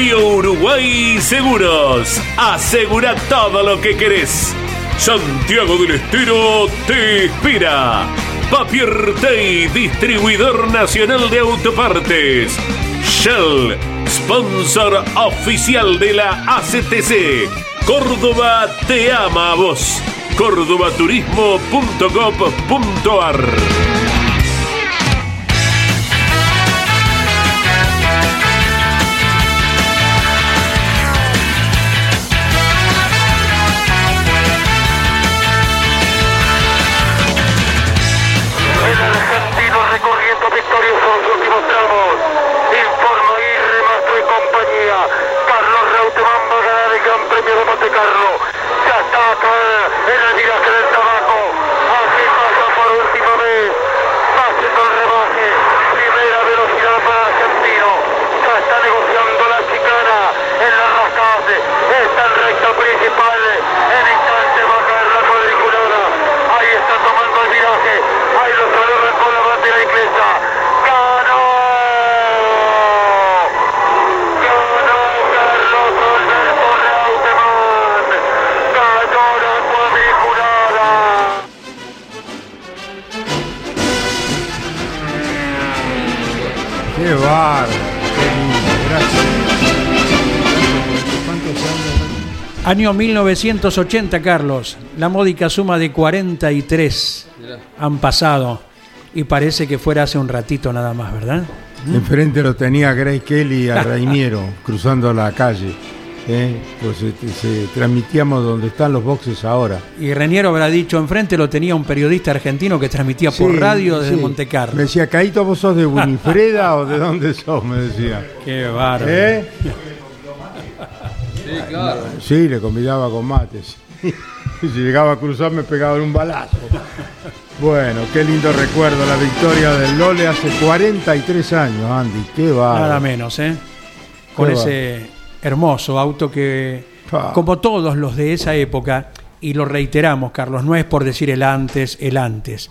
Río Uruguay Seguros. Asegura todo lo que querés. Santiago del Estero te inspira. Papier Tay, distribuidor nacional de autopartes. Shell, sponsor oficial de la ACTC. Córdoba te ama a vos. cordobaturismo.gov.ar Año 1980, Carlos. La módica suma de 43 han pasado. Y parece que fuera hace un ratito nada más, ¿verdad? Enfrente lo tenía Grace Kelly a Reiniero cruzando la calle. ¿Eh? Pues este, transmitíamos donde están los boxes ahora. Y Reiniero habrá dicho, enfrente lo tenía un periodista argentino que transmitía por radio desde Monte Carlo. Me decía, Caíto, ¿vos sos de Winifreda o de dónde sos? Me decía. Qué bárbaro. ¿Eh? Sí, le convidaba con mates. Y si llegaba a cruzar me pegaba un balazo. Bueno, qué lindo recuerdo la victoria del Lole hace 43 años, Andy. Qué va. Nada menos, ¿eh? Con ese hermoso auto que, como todos los de esa época, y lo reiteramos, Carlos, no es por decir el antes, el antes,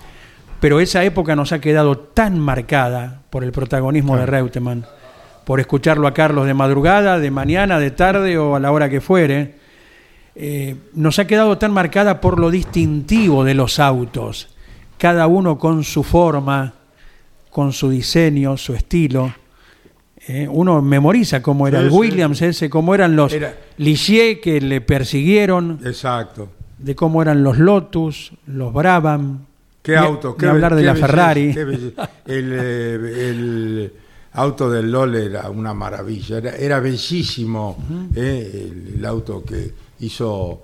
pero esa época nos ha quedado tan marcada por el protagonismo de Reutemann por escucharlo a Carlos de madrugada, de mañana, de tarde o a la hora que fuere, eh, nos ha quedado tan marcada por lo distintivo de los autos, cada uno con su forma, con su diseño, su estilo. Eh, uno memoriza cómo era el Williams ese, cómo eran los Ligier que le persiguieron. Exacto. De cómo eran los Lotus, los Brabham. ¿Qué auto? Qué hablar de la Ferrari. Eh, el auto del LOL era una maravilla, era, bellísimo eh, el, auto que hizo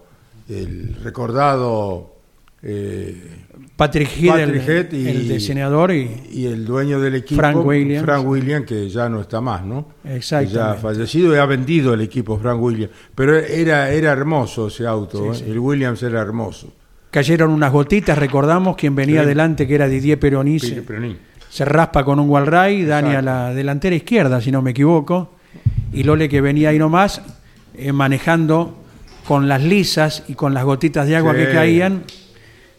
el recordado eh, Patrick Head, y, el diseñador y, el dueño del equipo Frank Williams. Frank Williams que ya no está más, ¿no? Exacto. Ya ha fallecido y ha vendido el equipo Frank Williams, pero era era hermoso ese auto, ¿eh? el Williams era hermoso. Cayeron unas gotitas, recordamos quien venía adelante que era Didier Peronice se raspa con un Walray, Dani a la delantera izquierda, si no me equivoco, y Lole que venía ahí nomás, eh, manejando con las lisas y con las gotitas de agua que caían,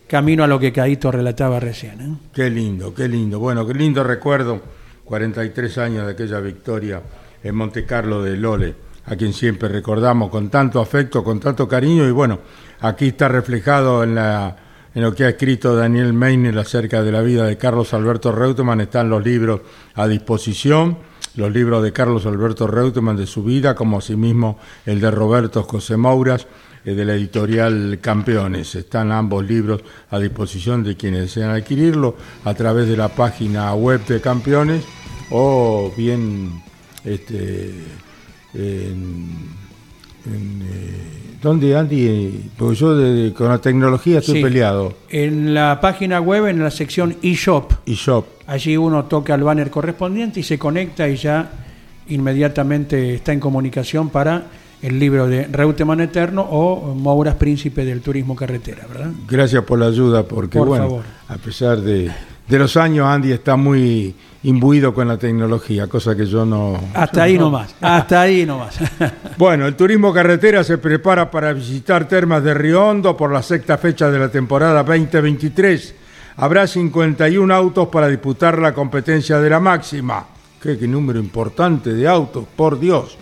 camino a lo que Caíto relataba recién. ¿eh? Qué lindo, qué lindo. Bueno, qué lindo recuerdo, 43 años de aquella victoria en Monte Carlo de Lole, a quien siempre recordamos con tanto afecto, con tanto cariño, y bueno, aquí está reflejado en la en lo que ha escrito Daniel Meiner acerca de la vida de Carlos Alberto Reutemann están los libros a disposición, los libros de Carlos Alberto Reutemann de su vida, como asimismo el de Roberto José Mouras, de la editorial Campeones. Están ambos libros a disposición de quienes desean adquirirlo a través de la página web de Campeones o bien este, en, eh, ¿Dónde, Andy? Porque yo con la tecnología estoy peleado. En la página web, en la sección eShop. eShop. Allí uno toca el banner correspondiente y se conecta y ya inmediatamente está en comunicación para el libro de Reutemann Eterno o Mouras Príncipe del Turismo Carretera, ¿verdad? Gracias por la ayuda, porque bueno, a pesar de, de, los años, Andy está muy imbuido con la tecnología, cosa que yo no... Hasta ahí nomás, hasta ahí nomás. bueno, el Turismo Carretera se prepara para visitar Termas de Riondo por la sexta fecha de la temporada 2023. Habrá 51 autos para disputar la competencia de la máxima. qué número importante de autos, por Dios.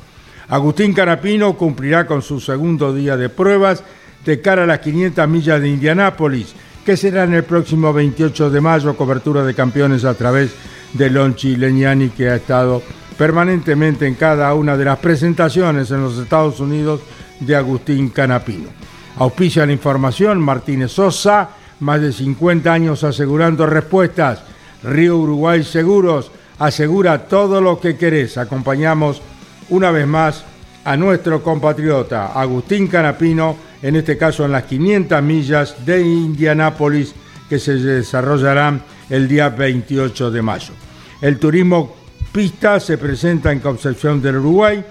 Agustín Carapino cumplirá con su segundo día de pruebas de cara a las 500 millas de Indianápolis, que será en el próximo 28 de mayo, cobertura de campeones a través de Lonchi Leñani, que ha estado permanentemente en cada una de las presentaciones en los Estados Unidos de Agustín Canapino. Auspicia la información Martínez Sosa, más de 50 años asegurando respuestas. Río Uruguay Seguros asegura todo lo que querés. Acompañamos una vez más a nuestro compatriota Agustín Canapino, en este caso en las 500 millas de Indianápolis que se desarrollarán el día 28 de mayo. El turismo pista se presenta en Concepción del Uruguay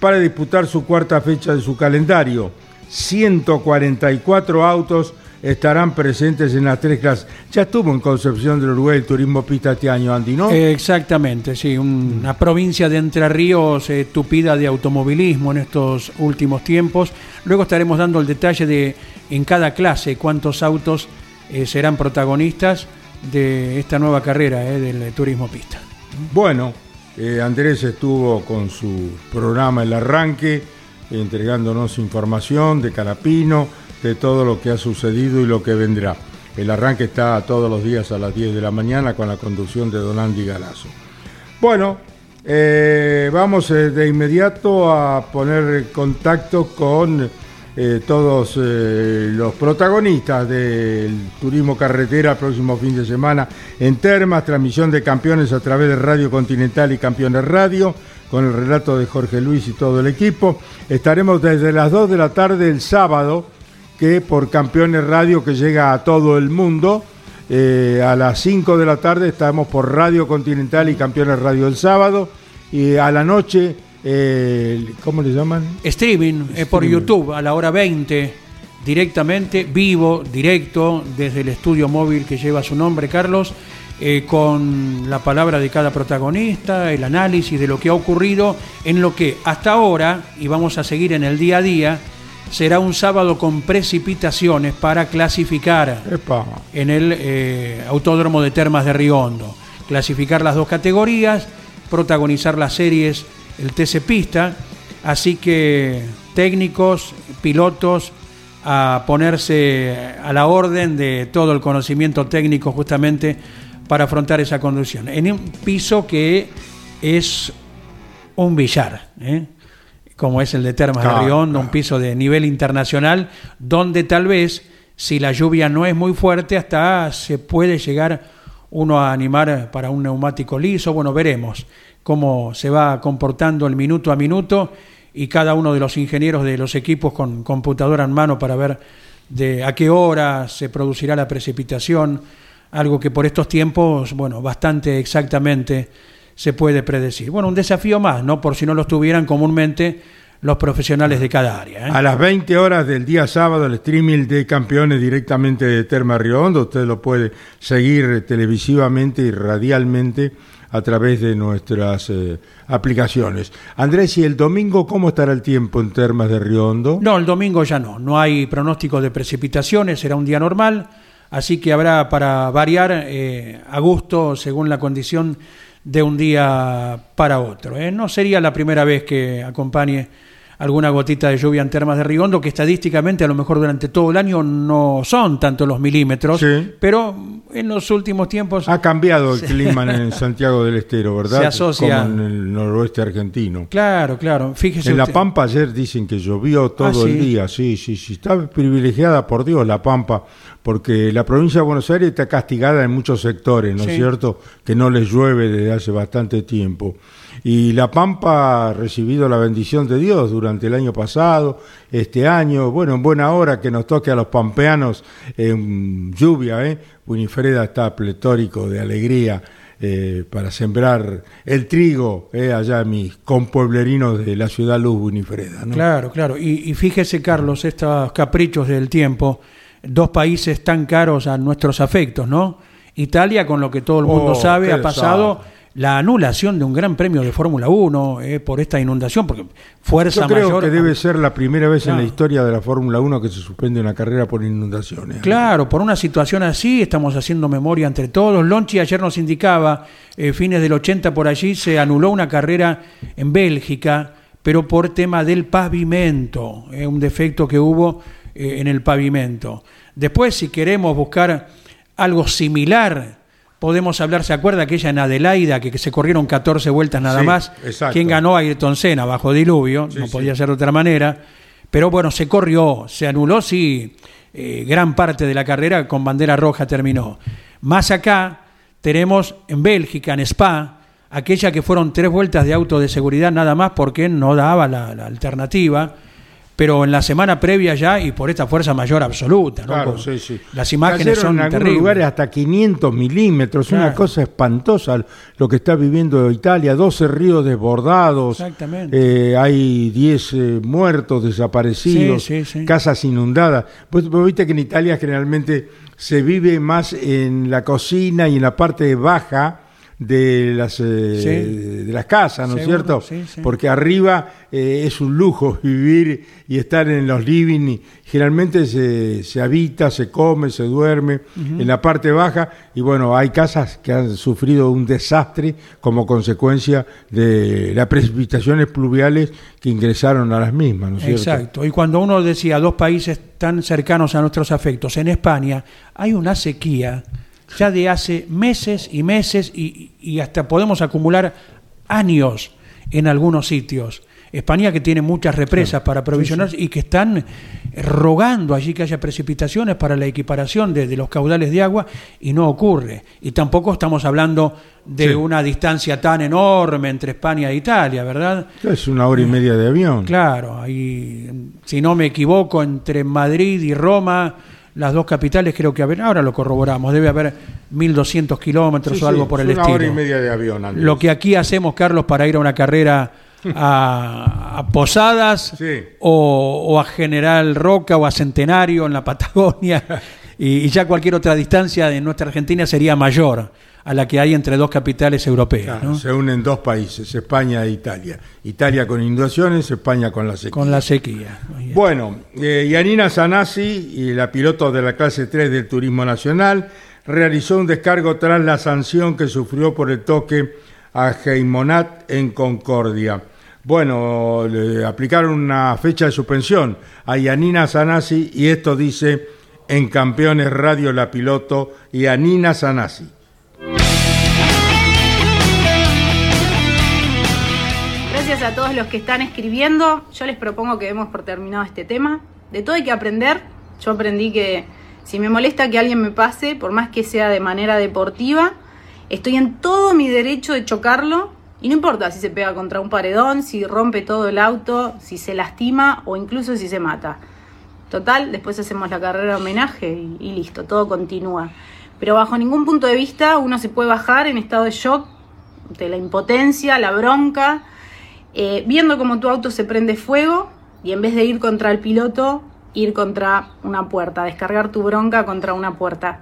para disputar su cuarta fecha de su calendario. 144 autos estarán presentes en las tres clases. Ya estuvo en Concepción del Uruguay el turismo pista este año, Andy, ¿no? exactamente, sí, una provincia de Entre Ríos eh, tupida de automovilismo en estos últimos tiempos. Luego estaremos dando el detalle de en cada clase cuántos autos eh, serán protagonistas de esta nueva carrera eh, del turismo pista. Bueno, Andrés estuvo con su programa El Arranque, entregándonos información de Carapino de todo lo que ha sucedido y lo que vendrá. El arranque está todos los días a las 10 de la mañana con la conducción de Don Andy Galazo. Bueno, eh, vamos eh, de inmediato a poner contacto con eh, todos los protagonistas del turismo carretera próximo fin de semana en Termas, transmisión de campeones a través de Radio Continental y Campeones Radio, con el relato de Jorge Luis y todo el equipo. Estaremos desde las 2 de la tarde el sábado que por Campeones Radio que llega a todo el mundo. Eh, a las 5 de la tarde estamos por Radio Continental y Campeones Radio el sábado. Y a la noche, eh, ¿cómo le llaman? Streaming, eh, por YouTube a la hora 20, directamente, vivo, directo, desde el estudio móvil que lleva su nombre, Carlos. con la palabra de cada protagonista, el análisis de lo que ha ocurrido en lo que hasta ahora, y vamos a seguir en el día a día, será un sábado con precipitaciones para clasificar en el eh, Autódromo de Termas de Riondo. Clasificar las dos categorías, protagonizar las series, el TC Pista. Así que técnicos, pilotos, a ponerse a la orden de todo el conocimiento técnico justamente para afrontar esa conducción. En un piso que es un billar. ¿eh? Como es el de Termas de Riondo, un piso de nivel internacional, donde tal vez, si la lluvia no es muy fuerte, hasta se puede llegar uno a animar para un neumático liso. Bueno, veremos cómo se va comportando el minuto a minuto y cada uno de los ingenieros de los equipos con computadora en mano para ver de a qué hora se producirá la precipitación, algo que por estos tiempos, bueno, bastante exactamente se puede predecir. Bueno, un desafío más, ¿no? Por si no lo tuvieran comúnmente los profesionales de cada área. ¿eh? A las 20 horas del día sábado, el streaming de campeones directamente de Terma Río Hondo. Usted lo puede seguir televisivamente y radialmente a través de nuestras eh, aplicaciones. Andrés, ¿y el domingo cómo estará el tiempo en Termas de Río Hondo? No, el domingo ya no. No hay pronóstico de precipitaciones, será un día normal. Así que habrá para variar eh, a gusto según la condición de un día para otro. ¿eh? No sería la primera vez que acompañe alguna gotita de lluvia en termas de Rigondo, que estadísticamente a lo mejor durante todo el año no son tanto los milímetros, pero en los últimos tiempos... Ha cambiado el clima en Santiago del Estero, ¿verdad? Se asocia... Como en el noroeste argentino. Claro, claro. Fíjese en La Pampa ayer dicen que llovió todo ah, el día, sí, sí, sí. Está privilegiada por Dios La Pampa, porque la provincia de Buenos Aires está castigada en muchos sectores, ¿no es cierto? Que no les llueve desde hace bastante tiempo. Y La Pampa ha recibido la bendición de Dios durante el año pasado, este año, bueno, en buena hora que nos toque a los pampeanos en lluvia, ¿eh? Winifreda está pletórico de alegría eh, para sembrar el trigo eh, allá mis compueblerinos de la ciudad Luz Winifreda. Claro, claro. Y, fíjese, Carlos, estos caprichos del tiempo, dos países tan caros a nuestros afectos, ¿no? Italia, con lo que todo el mundo oh, sabe, ha pasado la anulación de un gran premio de Fórmula 1 eh, por esta inundación, porque fuerza Yo creo que debe ser la primera vez en la historia de la Fórmula 1 que se suspende una carrera por inundaciones. Claro, por una situación así estamos haciendo memoria entre todos. Lonchi ayer nos indicaba, eh, fines del 80 por allí, se anuló una carrera en Bélgica, pero por tema del pavimento, eh, un defecto que hubo en el pavimento. Después, si queremos buscar algo similar Podemos hablar, ¿se acuerda aquella en Adelaida que, se corrieron 14 vueltas nada más? Exacto. ¿Quién ganó? Ayrton Senna, bajo diluvio, no podía ser de otra manera. Pero bueno, se corrió, se anuló, sí, eh, gran parte de la carrera con bandera roja terminó. Más acá tenemos en Bélgica, en Spa, aquella que fueron tres vueltas de auto de seguridad nada más porque no daba la alternativa pero en la semana previa ya y por esta fuerza mayor absoluta. ¿no? Claro, sí, sí. Las imágenes son en algunos lugares hasta 500 milímetros, una cosa espantosa lo que está viviendo Italia, 12 ríos desbordados, Exactamente. Eh, hay 10 eh, muertos, desaparecidos, casas inundadas. Pues, vos viste que en Italia generalmente se vive más en la cocina y en la parte baja, de las, eh, de las casas, ¿no es cierto? Porque arriba eh, es un lujo vivir y estar en los living. generalmente se, se, habita, se come, se duerme en la parte baja y bueno, hay casas que han sufrido un desastre como consecuencia de las precipitaciones pluviales que ingresaron a las mismas, ¿no es cierto? Exacto. Y cuando uno decía dos países tan cercanos a nuestros afectos, en España hay una sequía ya de hace meses y meses y, hasta podemos acumular años en algunos sitios. España que tiene muchas represas para provisionar y que están rogando allí que haya precipitaciones para la equiparación de, los caudales de agua y no ocurre. Y tampoco estamos hablando de una distancia tan enorme entre España e Italia, ¿verdad? Es una hora y media de avión. Claro, ahí, si no me equivoco, entre Madrid y Roma las dos capitales creo que haber, ahora lo corroboramos, debe haber 1.200 kilómetros o algo por el una estilo. hora y media de avión. Lo que aquí hacemos, Carlos, para ir a una carrera a, Posadas o, a General Roca o a Centenario en la Patagonia y, ya cualquier otra distancia en nuestra Argentina sería mayor a la que hay entre dos capitales europeas. Se unen dos países, España e Italia. Italia con inundaciones, España con la sequía. Con la sequía. Bueno, eh, Yanina Sanasi, y la piloto de la clase 3 del Turismo Nacional, realizó un descargo tras la sanción que sufrió por el toque a Geimonat en Concordia. Bueno, le aplicaron una fecha de suspensión a Yanina Sanasi y esto dice en Campeones Radio la piloto Yanina Sanasi. A todos los que están escribiendo. Yo les propongo que demos por terminado este tema. De todo hay que aprender. Yo aprendí que si me molesta que alguien me pase, por más que sea de manera deportiva, estoy en todo mi derecho de chocarlo. Y no importa si se pega contra un paredón, si rompe todo el auto, si se lastima o incluso si se mata. Total, después hacemos la carrera de homenaje y, y listo, todo continúa. Pero bajo ningún punto de vista uno se puede bajar en estado de shock de la impotencia, la bronca eh, viendo cómo tu auto se prende fuego y en vez de ir contra el piloto, ir contra una puerta, descargar tu bronca contra una puerta.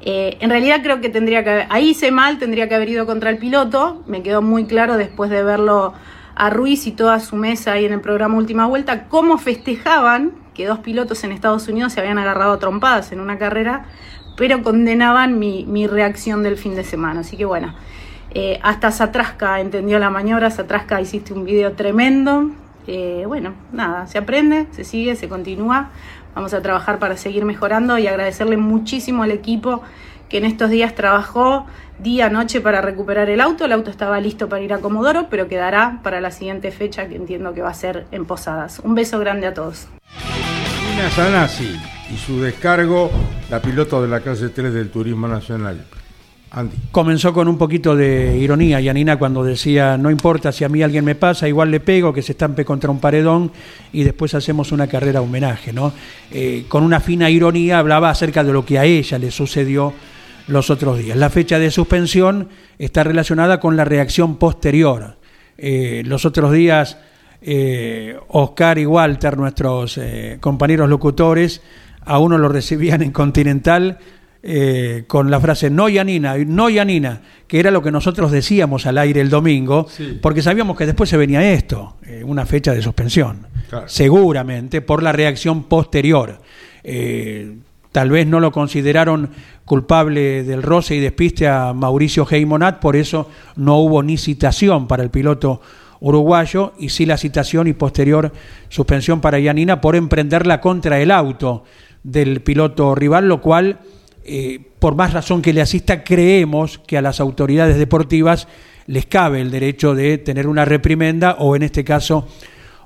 Eh, en realidad creo que tendría que ahí hice mal, tendría que haber ido contra el piloto, me quedó muy claro después de verlo a Ruiz y toda su mesa ahí en el programa Última Vuelta, cómo festejaban que dos pilotos en Estados Unidos se habían agarrado trompadas en una carrera, pero condenaban mi, mi reacción del fin de semana. Así que bueno, eh, hasta Satrasca entendió la maniobra, Satrasca hiciste un video tremendo. Eh, bueno, nada, se aprende, se sigue, se continúa. Vamos a trabajar para seguir mejorando y agradecerle muchísimo al equipo que en estos días trabajó día, noche para recuperar el auto. El auto estaba listo para ir a Comodoro, pero quedará para la siguiente fecha que entiendo que va a ser en Posadas. Un beso grande a todos. Nina Sanasi y su descargo, la piloto de la clase 3 del Turismo Nacional. Comenzó con un poquito de ironía, Yanina, cuando decía, no importa si a mí alguien me pasa, igual le pego, que se estampe contra un paredón y después hacemos una carrera homenaje. ¿no? Eh, con una fina ironía hablaba acerca de lo que a ella le sucedió los otros días. La fecha de suspensión está relacionada con la reacción posterior. Eh, los otros días, eh, Oscar y Walter, nuestros compañeros locutores, a uno lo recibían en Continental con la frase no Yanina, no Yanina, que era lo que nosotros decíamos al aire el domingo, porque sabíamos que después se venía esto, una fecha de suspensión, seguramente por la reacción posterior. Tal vez no lo consideraron culpable del roce y despiste a Mauricio Heimonat, por eso no hubo ni citación para el piloto uruguayo y sí la citación y posterior suspensión para Yanina por emprenderla contra el auto del piloto rival, lo cual, eh, por más razón que le asista, creemos que a las autoridades deportivas les cabe el derecho de tener una reprimenda o en este caso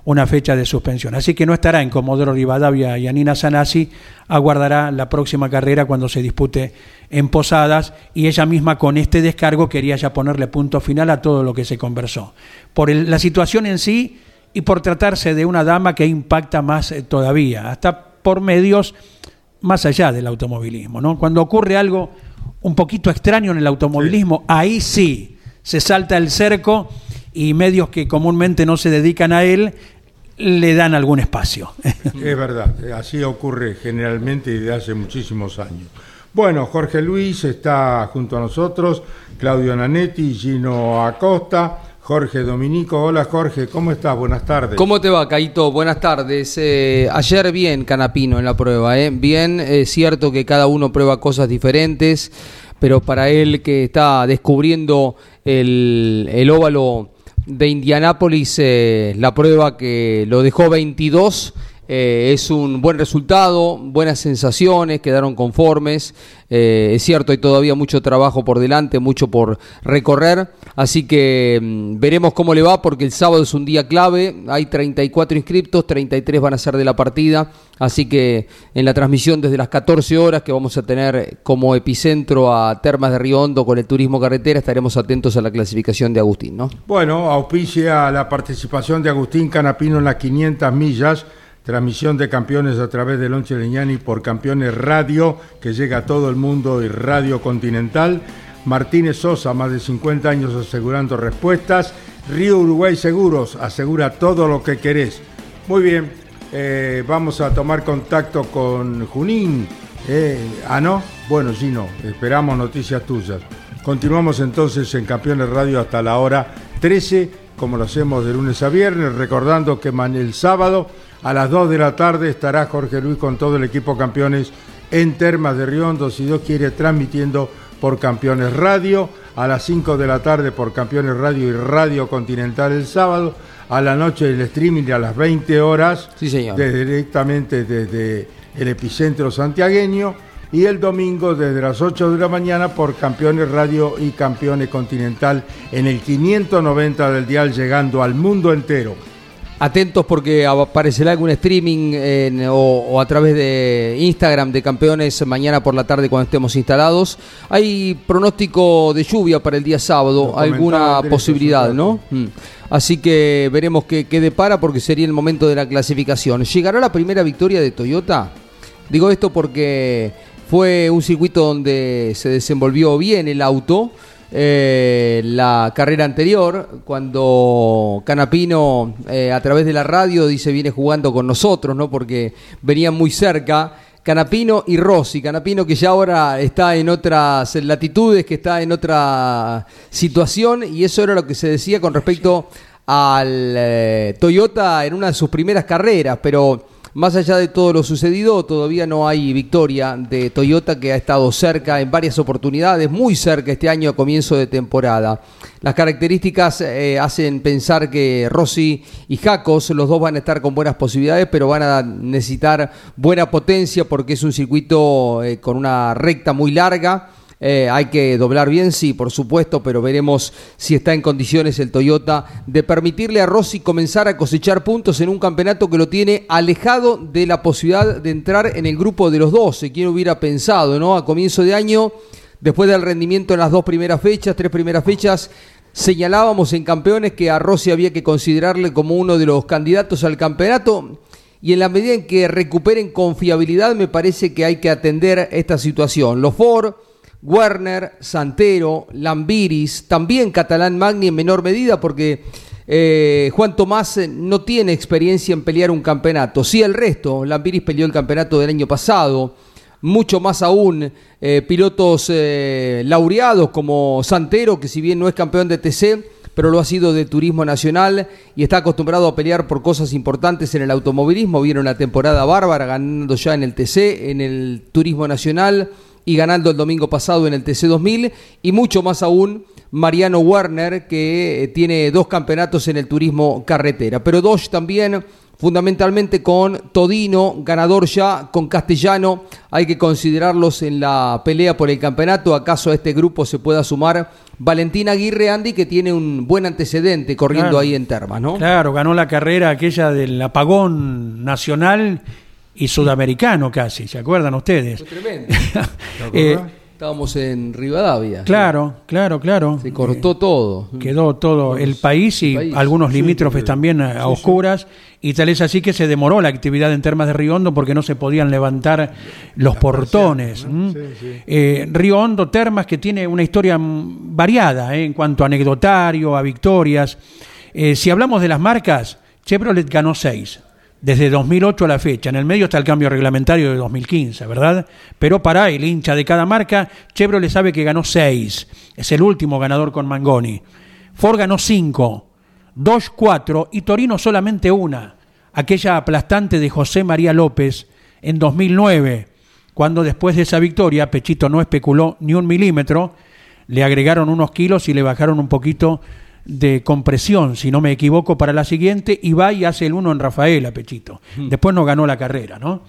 una fecha de suspensión. Así que no estará en Comodoro Rivadavia y Anina Sanasi, aguardará la próxima carrera cuando se dispute en Posadas y ella misma con este descargo quería ya ponerle punto final a todo lo que se conversó. Por la situación en sí y por tratarse de una dama que impacta más eh, todavía, hasta por medios más allá del automovilismo. ¿no? Cuando ocurre algo un poquito extraño en el automovilismo, ahí sí se salta el cerco y medios que comúnmente no se dedican a él le dan algún espacio. Es verdad, así ocurre generalmente y desde hace muchísimos años. Bueno, Jorge Luis está junto a nosotros, Claudio Nanetti, Gino Acosta, Jorge Dominico. Hola Jorge, ¿cómo estás? Buenas tardes. ¿Cómo te va, Caito? Buenas tardes. Eh, ayer bien Canapino en la prueba, ¿eh? Bien, es cierto que cada uno prueba cosas diferentes, pero para él que está descubriendo el, el óvalo de Indianápolis, eh, la prueba que lo dejó 22 eh, es un buen resultado, buenas sensaciones, quedaron conformes. Eh, es cierto, hay todavía mucho trabajo por delante, mucho por recorrer. Así que mm, veremos cómo le va, porque el sábado es un día clave. Hay 34 inscriptos, 33 van a ser de la partida. Así que en la transmisión desde las 14 horas, que vamos a tener como epicentro a Termas de Río Hondo con el turismo carretera, estaremos atentos a la clasificación de Agustín. ¿no? Bueno, auspicia la participación de Agustín Canapino en las 500 millas transmisión de campeones a través de Lonche Leñani por Campeones Radio, que llega a todo el mundo y Radio Continental. Martínez Sosa, más de 50 años asegurando respuestas. Río Uruguay Seguros, asegura todo lo que querés. Muy bien, eh, vamos a tomar contacto con Junín. Eh, ah, no, bueno, sí, no, esperamos noticias tuyas. Continuamos entonces en Campeones Radio hasta la hora 13, como lo hacemos de lunes a viernes, recordando que el sábado a las 2 de la tarde estará Jorge Luis con todo el equipo campeones en Termas de Riondo, si Dios quiere, transmitiendo por Campeones Radio. A las 5 de la tarde por Campeones Radio y Radio Continental el sábado. A la noche el streaming a las 20 horas. Sí, señor. directamente desde el epicentro santiagueño. Y el domingo desde las 8 de la mañana por Campeones Radio y Campeones Continental en el 590 del dial llegando al mundo entero. Atentos porque aparecerá algún streaming o, a través de Instagram de campeones mañana por la tarde cuando estemos instalados. Hay pronóstico de lluvia para el día sábado, alguna posibilidad, ¿no? Mm. Así que veremos qué, qué depara porque sería el momento de la clasificación. ¿Llegará la primera victoria de Toyota? Digo esto porque fue un circuito donde se desenvolvió bien el auto. Eh, la carrera anterior, cuando Canapino eh, a través de la radio dice viene jugando con nosotros, ¿no? Porque venían muy cerca. Canapino y Rossi, Canapino que ya ahora está en otras latitudes, que está en otra situación, y eso era lo que se decía con respecto al eh, Toyota en una de sus primeras carreras, pero más allá de todo lo sucedido, todavía no hay victoria de Toyota que ha estado cerca en varias oportunidades, muy cerca este año a comienzo de temporada. Las características eh, hacen pensar que Rossi y Jacos, los dos van a estar con buenas posibilidades, pero van a necesitar buena potencia porque es un circuito eh, con una recta muy larga eh, hay que doblar bien, sí, por supuesto, pero veremos si está en condiciones el Toyota de permitirle a Rossi comenzar a cosechar puntos en un campeonato que lo tiene alejado de la posibilidad de entrar en el grupo de los 12. ¿Quién hubiera pensado, no? A comienzo de año, después del rendimiento en las dos primeras fechas, tres primeras fechas, señalábamos en campeones que a Rossi había que considerarle como uno de los candidatos al campeonato. Y en la medida en que recuperen confiabilidad, me parece que hay que atender esta situación. Los Ford, Werner, Santero, Lambiris, también Catalán Magni en menor medida porque eh, Juan Tomás eh, no tiene experiencia en pelear un campeonato. Sí el resto, Lambiris peleó el campeonato del año pasado, mucho más aún eh, pilotos laureados como Santero, que si bien no es campeón de TC, pero lo ha sido de turismo nacional y está acostumbrado a pelear por cosas importantes en el automovilismo. Vieron la temporada bárbara ganando ya en el TC, en el turismo nacional y ganando el domingo pasado en el TC2000 y mucho más aún Mariano Werner que eh, tiene dos campeonatos en el turismo carretera. Pero Dodge también fundamentalmente con Todino, ganador ya, con Castellano, hay que considerarlos en la pelea por el campeonato, acaso a este grupo se pueda sumar Valentina Aguirre Andy, que tiene un buen antecedente corriendo ahí en Termas, ¿no? Claro, ganó la carrera aquella del apagón nacional y sudamericano casi, ¿se acuerdan ustedes? Fue tremendo. eh, Estábamos en Rivadavia. Claro, claro, claro. Se cortó todo. Quedó todo el país y algunos limítrofes también a, oscuras. Y tal es así que se demoró la actividad en Termas de Río Hondo porque no se podían levantar los portones. Eh, Río Hondo, Termas, que tiene una historia variada eh, en cuanto a anecdotario, a victorias. Eh, si hablamos de las marcas, Chevrolet ganó seis desde 2008 a la fecha. En el medio está el cambio reglamentario de 2015, ¿verdad? Pero para el hincha de cada marca, Chevrolet sabe que ganó 6. Es el último ganador con Mangoni. Ford ganó 5, Dodge 4 y Torino solamente una. Aquella aplastante de José María López en 2009, cuando después de esa victoria Pechito no especuló ni un milímetro, le agregaron unos kilos y le bajaron un poquito de compresión, si no me equivoco, para la siguiente, y va y hace el uno en Rafaela, Pechito. Después no ganó la carrera, ¿no?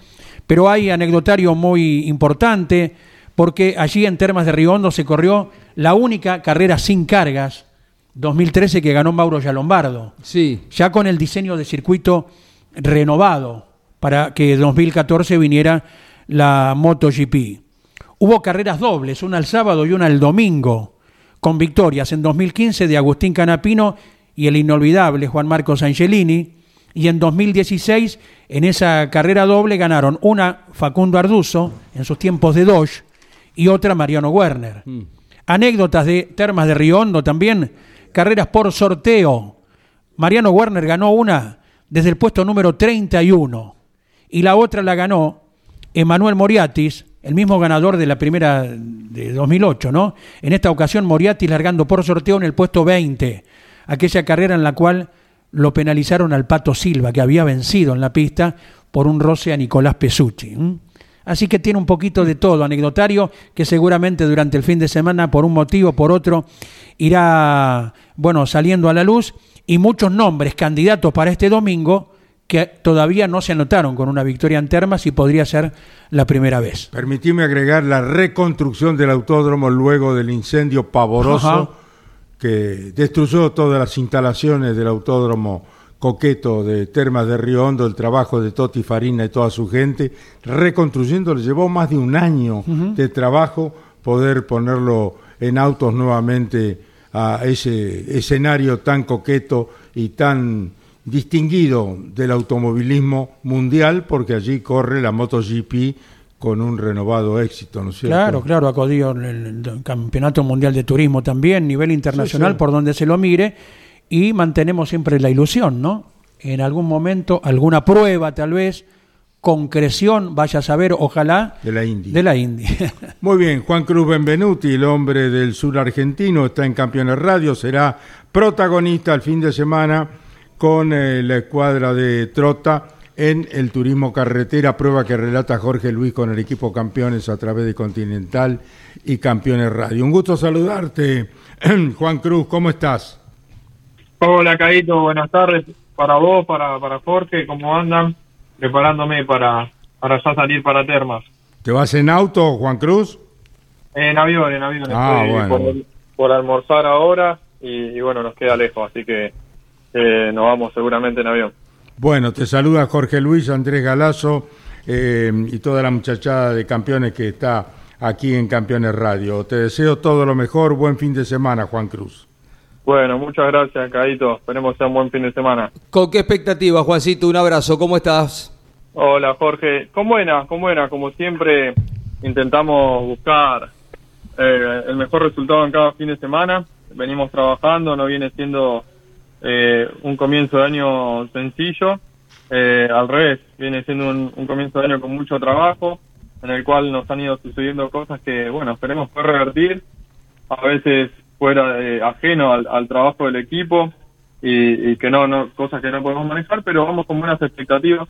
Pero hay anecdotario muy importante, porque allí en Termas de Riondo se corrió la única carrera sin cargas, 2013, que ganó Mauro Yalombardo. Sí. Ya con el diseño de circuito renovado, para que en 2014 viniera la MotoGP. Hubo carreras dobles, una el sábado y una el domingo con victorias en 2015 de Agustín Canapino y el inolvidable Juan Marcos Angelini, y en 2016 en esa carrera doble ganaron una Facundo Arduzo en sus tiempos de Dodge y otra Mariano Werner. Mm. Anécdotas de Termas de Río Hondo también, carreras por sorteo. Mariano Werner ganó una desde el puesto número 31 y la otra la ganó Emanuel Moriatis el mismo ganador de la primera de 2008, ¿no? En esta ocasión Moriarty largando por sorteo en el puesto 20, aquella carrera en la cual lo penalizaron al Pato Silva, que había vencido en la pista por un roce a Nicolás Pesucci. Así que tiene un poquito de todo, anecdotario, que seguramente durante el fin de semana, por un motivo o por otro, irá, bueno, saliendo a la luz, y muchos nombres candidatos para este domingo que todavía no se anotaron con una victoria en Termas y podría ser la primera vez. Permitime agregar la reconstrucción del autódromo luego del incendio pavoroso que destruyó todas las instalaciones del autódromo coqueto de Termas de Río Hondo, el trabajo de Toti Farina y toda su gente, reconstruyendo, le llevó más de un año de trabajo poder ponerlo en autos nuevamente a ese escenario tan coqueto y tan distinguido del automovilismo mundial porque allí corre la MotoGP con un renovado éxito, ¿no es cierto? Claro, claro, acodió el, el Campeonato Mundial de Turismo también, nivel internacional, por donde se lo mire, y mantenemos siempre la ilusión, ¿no? En algún momento, alguna prueba tal vez, concreción, vaya a saber, ojalá. De la India. De la India. Muy bien, Juan Cruz Benvenuti, el hombre del sur argentino, está en Campeones Radio, será protagonista el fin de semana con eh, la escuadra de Trota en el turismo carretera, prueba que relata Jorge Luis con el equipo campeones a través de Continental y Campeones Radio. Un gusto saludarte, Juan Cruz, ¿cómo estás? Hola, Caito, buenas tardes para vos, para, para Jorge, ¿cómo andan? Preparándome para, para ya salir para Termas. ¿Te vas en auto, Juan Cruz? En avión, en avión. Ah, bueno. por, almorzar ahora y, y bueno, nos queda lejos, así que eh, nos vamos seguramente en avión. Bueno, te saluda Jorge Luis, Andrés Galazo eh, y toda la muchachada de campeones que está aquí en Campeones Radio. Te deseo todo lo mejor, buen fin de semana, Juan Cruz. Bueno, muchas gracias, Caito. Esperemos que sea un buen fin de semana. ¿Con qué expectativa, Juancito? Un abrazo, ¿cómo estás? Hola, Jorge. Con buena, con buena. Como siempre, intentamos buscar eh, el mejor resultado en cada fin de semana. Venimos trabajando, no viene siendo eh, un comienzo de año sencillo. Eh, al revés, viene siendo un, comienzo de año con mucho trabajo, en el cual nos han ido sucediendo cosas que, bueno, esperemos poder revertir. A veces fuera de, ajeno al, al, trabajo del equipo y, y, que no, no, cosas que no podemos manejar, pero vamos con buenas expectativas,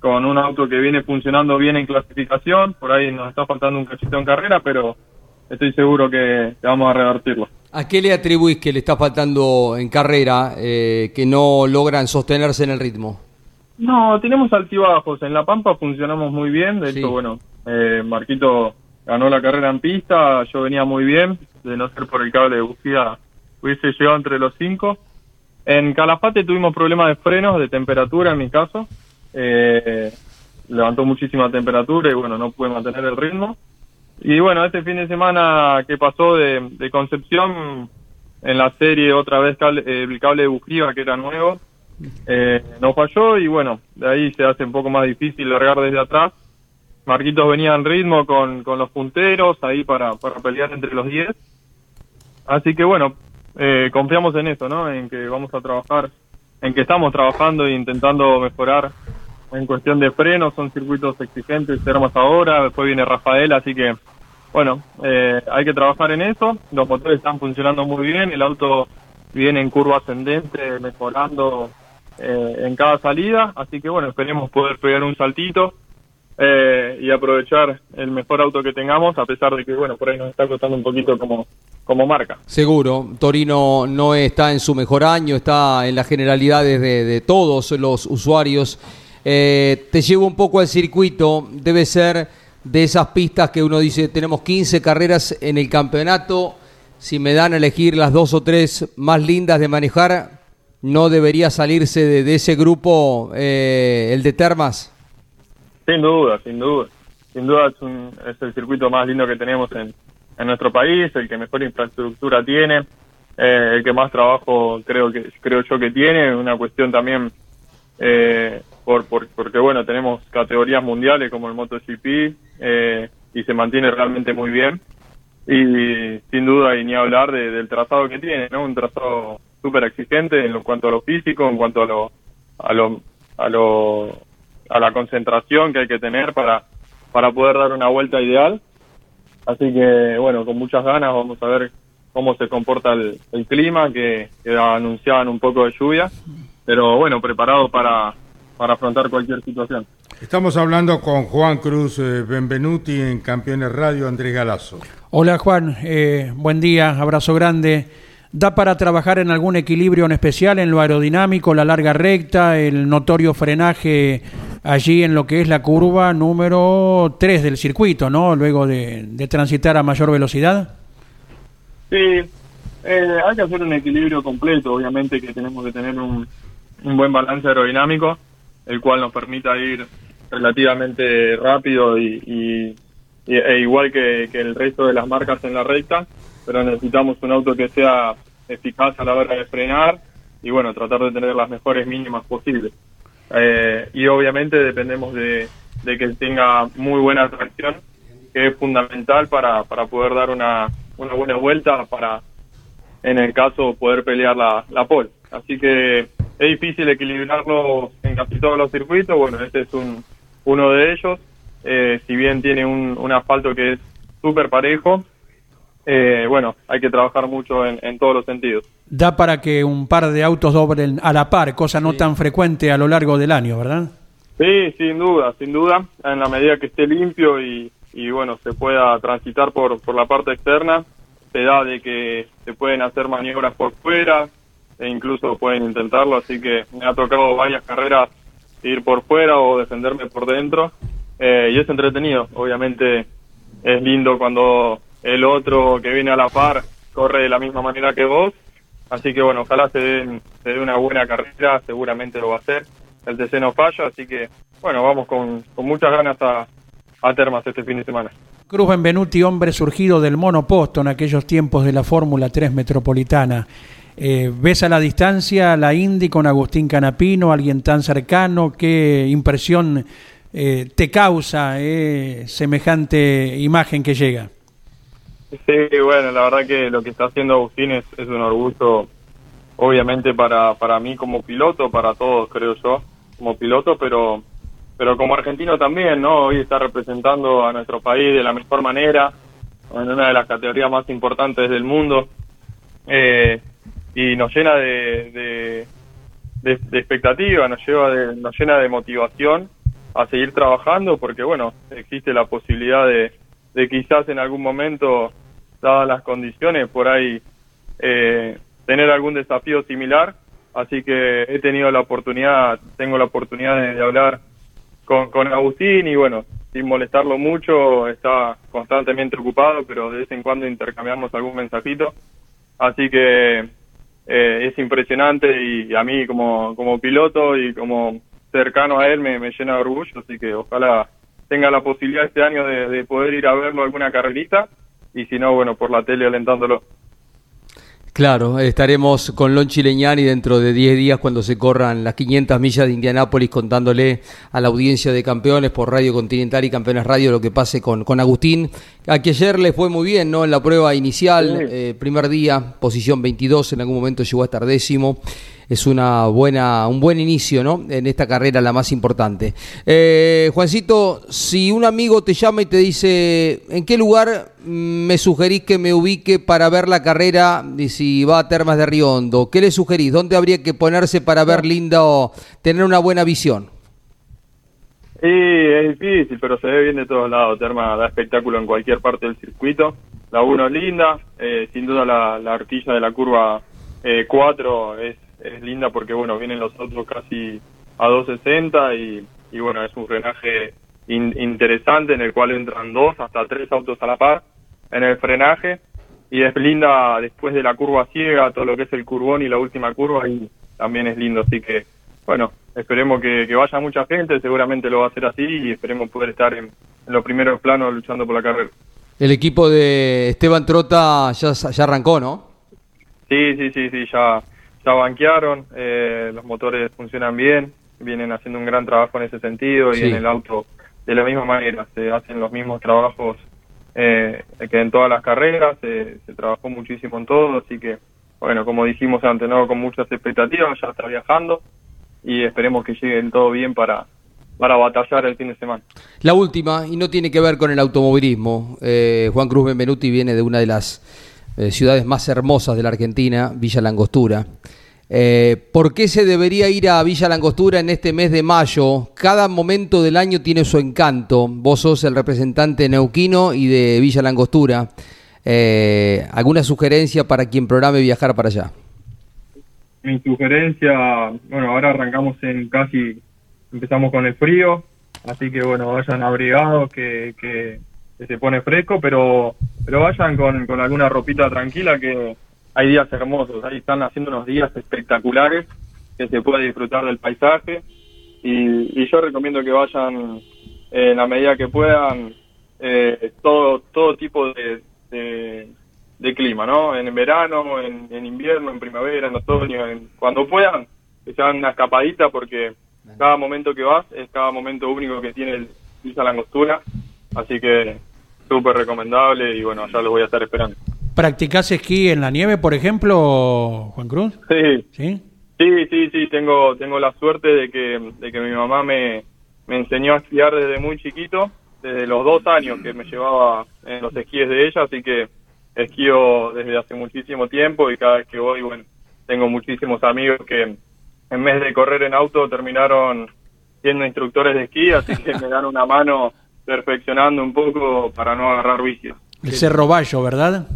con un auto que viene funcionando bien en clasificación, por ahí nos está faltando un cachito en carrera, pero estoy seguro que, vamos a revertirlo. ¿A qué le atribuís que le está faltando en carrera, eh, que no logran sostenerse en el ritmo? No, tenemos altibajos. En La Pampa funcionamos muy bien. De sí. hecho, bueno, eh, Marquito ganó la carrera en pista. Yo venía muy bien. De no ser por el cable de bujía, hubiese llegado entre los cinco. En Calafate tuvimos problemas de frenos, de temperatura en mi caso. Eh, levantó muchísima temperatura y bueno, no pude mantener el ritmo. Y bueno, este fin de semana que pasó de, de Concepción, en la serie otra vez el cable de bujía que era nuevo, eh, no falló y bueno, de ahí se hace un poco más difícil largar desde atrás. Marquitos venía en ritmo con, con los punteros ahí para, para pelear entre los 10. Así que bueno, eh, confiamos en eso, ¿no? En que vamos a trabajar, en que estamos trabajando e intentando mejorar en cuestión de frenos, son circuitos exigentes, tenemos ahora, después viene Rafael, así que bueno, eh, hay que trabajar en eso, los motores están funcionando muy bien, el auto viene en curva ascendente, mejorando eh, en cada salida, así que bueno, esperemos poder pegar un saltito eh, y aprovechar el mejor auto que tengamos, a pesar de que bueno, por ahí nos está costando un poquito como, como marca. Seguro, Torino no está en su mejor año, está en las generalidades de, de todos los usuarios. Eh, te llevo un poco al circuito, debe ser de esas pistas que uno dice, tenemos 15 carreras en el campeonato, si me dan a elegir las dos o tres más lindas de manejar, ¿no debería salirse de, ese grupo eh, el de Termas? Sin duda, sin duda. Sin duda es, un, es el circuito más lindo que tenemos en, en, nuestro país, el que mejor infraestructura tiene, eh, el que más trabajo creo que creo yo que tiene, una cuestión también eh, por, por, porque bueno, tenemos categorías mundiales como el MotoGP eh, y se mantiene realmente muy bien. Y sin duda, y ni hablar de, del trazado que tiene, ¿no? Un trazado súper exigente en cuanto a lo físico, en cuanto a lo, a lo, a lo, a la concentración que hay que tener para, para poder dar una vuelta ideal. Así que, bueno, con muchas ganas vamos a ver cómo se comporta el, el clima, que, que anunciaban un poco de lluvia, pero bueno, preparado para, para afrontar cualquier situación. Estamos hablando con Juan Cruz eh, Benvenuti en Campeones Radio, Andrés Galazo. Hola Juan, eh, buen día, abrazo grande. ¿Da para trabajar en algún equilibrio en especial en lo aerodinámico, la larga recta, el notorio frenaje allí en lo que es la curva número 3 del circuito, ¿no? Luego de, de transitar a mayor velocidad? Sí, eh, hay que hacer un equilibrio completo, obviamente que tenemos que tener un, un buen balance aerodinámico el cual nos permita ir relativamente rápido y, y, e igual que, que, el resto de las marcas en la recta, pero necesitamos un auto que sea eficaz a la hora de frenar y bueno, tratar de tener las mejores mínimas posibles. Eh, y obviamente dependemos de, de, que tenga muy buena tracción, que es fundamental para, para poder dar una, una buena vuelta para, en el caso, poder pelear la, la pole. Así que es difícil equilibrarlo en casi todos los circuitos. Bueno, este es un, uno de ellos. Eh, si bien tiene un, un asfalto que es súper parejo, eh, bueno, hay que trabajar mucho en, en, todos los sentidos. Da para que un par de autos doblen a la par, cosa no sí. tan frecuente a lo largo del año, ¿verdad? Sí, sin duda, sin duda. En la medida que esté limpio y, y bueno, se pueda transitar por, por la parte externa, se da de que se pueden hacer maniobras por fuera, e incluso pueden intentarlo, así que me ha tocado varias carreras ir por fuera o defenderme por dentro eh, y es entretenido, obviamente es lindo cuando el otro que viene a la par corre de la misma manera que vos, así que bueno, ojalá se dé, se dé una buena carrera, seguramente lo va a hacer, el TC no falla, así que bueno, vamos con, con muchas ganas a, a Termas este fin de semana. Cruz Benvenuti, hombre surgido del monoposto en aquellos tiempos de la Fórmula 3 metropolitana. Eh, ¿Ves a la distancia la Indy con Agustín Canapino, alguien tan cercano? ¿Qué impresión eh, te causa eh, semejante imagen que llega? Sí, bueno, la verdad que lo que está haciendo Agustín es, es un orgullo, obviamente para, para mí como piloto, para todos creo yo, como piloto, pero pero como argentino también, ¿no? Hoy está representando a nuestro país de la mejor manera, en una de las categorías más importantes del mundo, eh, y nos llena de, de, de, expectativa, nos, lleva de, nos llena de motivación a seguir trabajando, porque bueno, existe la posibilidad de, de quizás en algún momento, dadas las condiciones, por ahí eh, tener algún desafío similar, así que he tenido la oportunidad, tengo la oportunidad de hablar con, con Agustín y bueno, sin molestarlo mucho, está constantemente ocupado, pero de vez en cuando intercambiamos algún mensajito. Así que eh, es impresionante y a mí como, como piloto y como cercano a él me, me llena de orgullo, así que ojalá tenga la posibilidad este año de, de poder ir a verlo alguna carrerita y si no, bueno, por la tele alentándolo. Claro, estaremos con Lonchi Leñani dentro de 10 días cuando se corran las 500 millas de Indianápolis contándole a la audiencia de campeones por Radio Continental y Campeones Radio lo que pase con, con Agustín. A que ayer le fue muy bien, ¿no? En la prueba inicial, eh, primer día, posición 22, en algún momento llegó a estar décimo es una buena, un buen inicio ¿no? en esta carrera, la más importante. Eh, Juancito, si un amigo te llama y te dice, ¿en qué lugar me sugerís que me ubique para ver la carrera y si va a Termas de Riondo? ¿Qué le sugerís? ¿Dónde habría que ponerse para ver linda o tener una buena visión? Sí, es difícil, pero se ve bien de todos lados. Termas da espectáculo en cualquier parte del circuito. La 1 es linda, eh, sin duda la, la de la curva 4 eh, es es linda porque, bueno, vienen los autos casi a 260 y, y bueno, es un frenaje interesante en el cual entran dos hasta tres autos a la par en el frenaje y es linda después de la curva ciega, todo lo que es el curvón y la última curva y también es lindo, así que bueno, esperemos que, que vaya mucha gente, seguramente lo va a hacer así y esperemos poder estar en, en los primeros planos luchando por la carrera. El equipo de Esteban Trota ya, ya arrancó, ¿no? Sí, sí, sí, sí, ya, ya banquearon, eh, los motores funcionan bien, vienen haciendo un gran trabajo en ese sentido y en el auto de la misma manera, se hacen los mismos trabajos eh, que en todas las carreras, se, trabajó muchísimo en todo, así que, bueno, como dijimos antes, ¿no? con muchas expectativas, ya está viajando y esperemos que lleguen todo bien para, para batallar el fin de semana. La última, y no tiene que ver con el automovilismo, eh, Juan Cruz Benvenuti viene de una de las eh, ciudades más hermosas de la Argentina, Villa Langostura. Eh, ¿Por qué se debería ir a Villa Langostura en este mes de mayo? Cada momento del año tiene su encanto. Vos sos el representante neuquino y de Villa Langostura. Eh, ¿Alguna sugerencia para quien programe viajar para allá? Mi sugerencia, bueno, ahora arrancamos en casi, empezamos con el frío, así que bueno, vayan abrigados, que, que se pone fresco, pero, pero vayan con, con alguna ropita tranquila que hay días hermosos, ahí están haciendo unos días espectaculares que se puede disfrutar del paisaje. Y, y yo recomiendo que vayan en la medida que puedan eh, todo todo tipo de, de, clima, ¿no? En verano, en, en, invierno, en primavera, en otoño, en, cuando puedan, que se hagan una escapadita porque cada momento que vas es cada momento único que tiene el Villa Langostura, así que súper recomendable y bueno, ya lo voy a estar esperando. ¿Practicás esquí en la nieve, por ejemplo, Juan Cruz? Sí. ¿Sí? Sí, sí, sí, tengo, tengo la suerte de que, de que mi mamá me, me enseñó a esquiar desde muy chiquito, desde los dos años que me llevaba en los esquíes de ella, así que esquío desde hace muchísimo tiempo y cada vez que voy, bueno, tengo muchísimos amigos que en vez de correr en auto terminaron siendo instructores de esquí, así que me dan una mano perfeccionando un poco para no agarrar vicios. El Cerro Bayo, ¿verdad?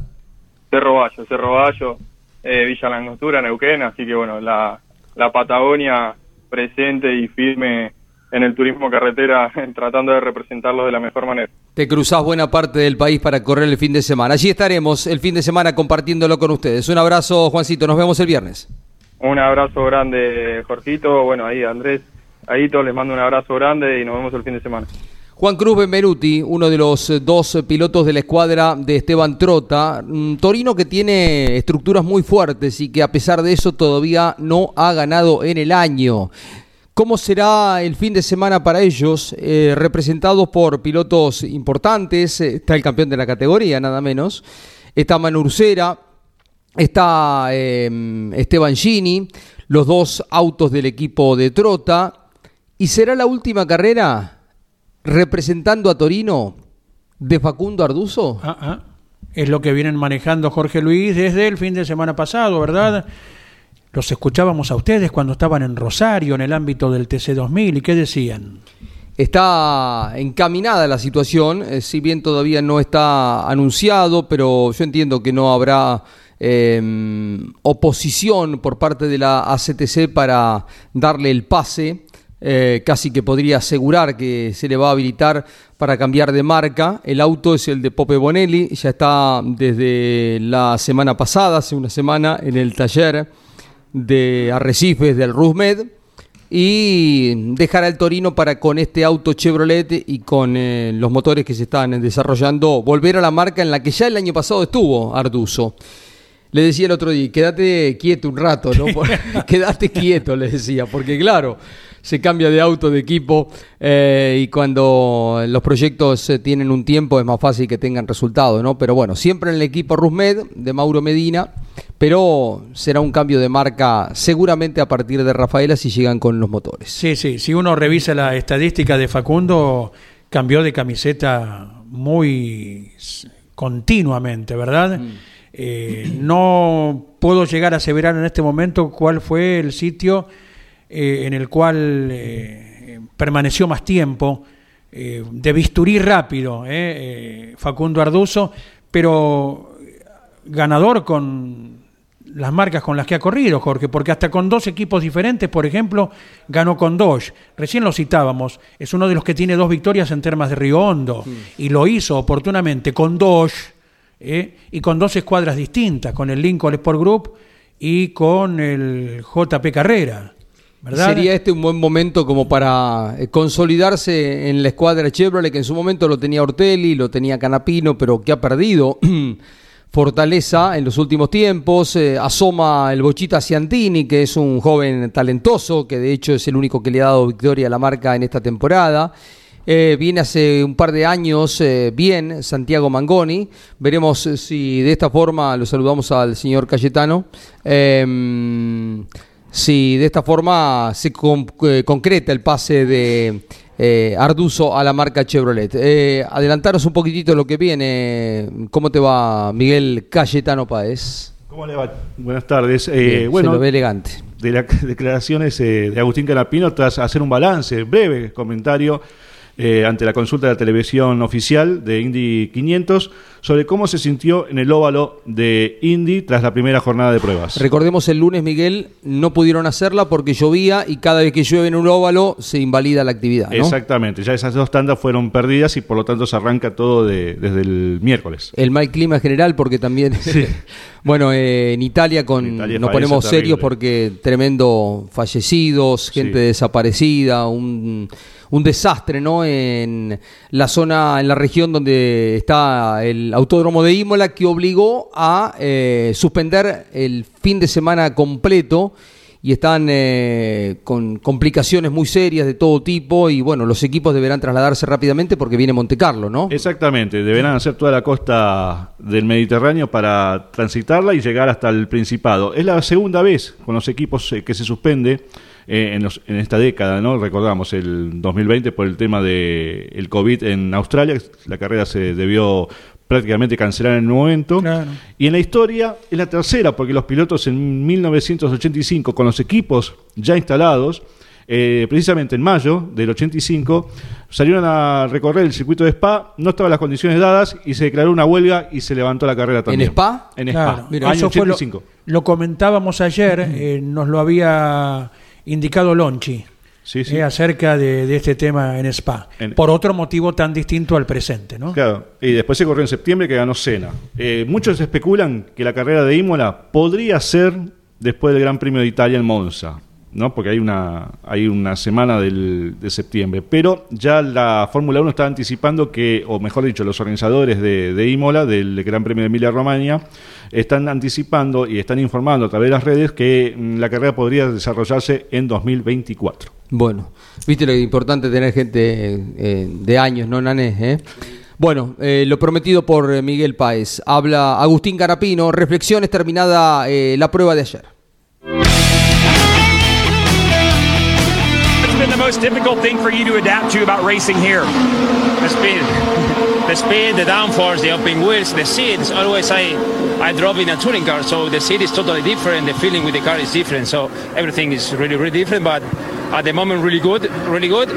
Cerro Bayo, Cerro Bayo, eh, Villa Langostura, Neuquén, así que bueno, la, la Patagonia presente y firme en el turismo carretera, tratando de representarlo de la mejor manera. Te cruzás buena parte del país para correr el fin de semana. Allí estaremos el fin de semana compartiéndolo con ustedes. Un abrazo, Juancito. Nos vemos el viernes. Un abrazo grande, Jorgito. Bueno, ahí Andrés, ahí todos les mando un abrazo grande y nos vemos el fin de semana. Juan Cruz Benvenuti, uno de los eh, dos pilotos de la escuadra de Esteban Trota, Torino que tiene estructuras muy fuertes y que a pesar de eso todavía no ha ganado en el año. ¿Cómo será el fin de semana para ellos? Eh, representados por pilotos importantes, está el campeón de la categoría, nada menos, está Manu Ursera, está em, Esteban Gini, los dos autos del equipo de Trota, y será la última carrera representando a Torino de Facundo Arduzo. Ah, ah. Es lo que vienen manejando Jorge Luis desde el fin de semana pasado, ¿verdad? Los escuchábamos a ustedes cuando estaban en Rosario, en el ámbito del TC2000, ¿y qué decían? Está encaminada la situación, eh, si bien todavía no está anunciado, pero yo entiendo que no habrá em, oposición por parte de la ACTC para darle el pase. Eh, casi que podría asegurar que se le va a habilitar para cambiar de marca. El auto es el de Pope Bonelli, ya está desde la semana pasada, hace una semana, en el taller de Arrecifes del Rusmed y dejará el Torino para con este auto Chevrolet y con eh, los motores que se están desarrollando volver a la marca en la que ya el año pasado estuvo Arduzo. Le decía el otro día, quédate quieto un rato, ¿no? quédate quieto, le decía, porque claro, se cambia de auto, de equipo, eh, y cuando los proyectos eh, tienen un tiempo es más fácil que tengan resultados, ¿no? Pero bueno, siempre en el equipo Rusmed de Mauro Medina, pero será un cambio de marca seguramente a partir de Rafaela si llegan con los motores. Sí, sí, si uno revisa la estadística de Facundo, cambió de camiseta muy continuamente, ¿verdad? Mm. Eh, no puedo llegar a aseverar en este momento cuál fue el sitio eh, en el cual eh, permaneció más tiempo, de bisturí rápido, Facundo Arduzo, pero ganador con las marcas con las que ha corrido, Jorge, porque hasta con dos equipos diferentes, por ejemplo, ganó con Dodge. Recién lo citábamos, es uno de los que tiene dos victorias en Termas de Río Hondo, y lo hizo oportunamente con Dodge y con dos escuadras distintas, con el Lincoln Sport Group y con el JP Carrera. Sería este un buen momento como para eh, consolidarse en la escuadra Chevrolet, que en su momento lo tenía Ortelli, lo tenía Canapino, pero que ha perdido fortaleza en los últimos tiempos. Eh, asoma el Bochita Ciantini, que es un joven talentoso, que de hecho es el único que le ha dado victoria a la marca en esta temporada. Eh, viene hace un par de años bien Santiago Mangoni. Veremos si de esta forma lo saludamos al señor Cayetano. Em, si de esta forma se eh, concreta el pase de eh, Arduzo a la marca Chevrolet. Eh, adelantaros un poquitito lo que viene. ¿Cómo te va Miguel Cayetano Páez? ¿Cómo le va? Buenas tardes. Eh, bueno, se lo ve elegante. De las declaraciones de Agustín Canapino, tras hacer un balance, breve comentario eh, ante la consulta de la televisión oficial de Indy 500 sobre cómo se sintió en el óvalo de Indy tras la primera jornada de pruebas. Recordemos el lunes, Miguel, no pudieron hacerla porque llovía y cada vez que llueve en un óvalo se invalida la actividad. Exactamente, ya esas dos tandas fueron perdidas y por lo tanto se arranca todo desde el miércoles. El mal clima general porque también... bueno, eh, en Italia con nos ponemos serios porque tremendo fallecidos, gente desaparecida, un un desastre, ¿no? En la zona, en la región donde está el autódromo de Imola, que obligó a eh, suspender el fin de semana completo y están eh, con complicaciones muy serias de todo tipo y bueno, los equipos deberán trasladarse rápidamente porque viene Monte Carlo, ¿no? Exactamente, deberán hacer toda la costa del Mediterráneo para transitarla y llegar hasta el Principado. Es la segunda vez con los equipos eh, que se suspende eh, en, esta década, ¿no? Recordamos el 2020 por el tema del el COVID en Australia, la carrera se debió prácticamente cancelar en el momento. Y en la historia es la tercera, porque los pilotos en 1985, con los equipos ya instalados, eh, precisamente en mayo del 85, salieron a recorrer el circuito de Spa, no estaban las condiciones dadas y se declaró una huelga y se levantó la carrera también. ¿En Spa? En Spa, año 85. Lo, comentábamos ayer, eh, nos lo había indicado Lonchi. Eh, acerca de, este tema en Spa, por otro motivo tan distinto al presente, ¿no? Claro, y después se corrió en septiembre que ganó Sena. Eh, muchos especulan que la carrera de Imola podría ser después del Gran Premio de Italia en Monza. ¿no? porque hay una, hay una semana del, de septiembre. Pero ya la Fórmula 1 está anticipando que, o mejor dicho, los organizadores de, de Imola, del Gran Premio de Emilia-Romagna, están anticipando y están informando a través de las redes que mm, la carrera podría desarrollarse en 2024. Bueno, viste lo importante tener gente eh, de años, ¿no, Nané? Eh? Bueno, eh, lo prometido por Miguel Páez. Habla Agustín Carapino. Reflexiones terminada la prueba de ayer. What's been the most difficult thing for you to adapt to about racing here? The speed. The speed, the downforce, the open wheels, the seats. Always I, I drove in a touring car, so the seat is totally different. The feeling with the car is different. So everything is really, really different. But at the moment, really good, really good.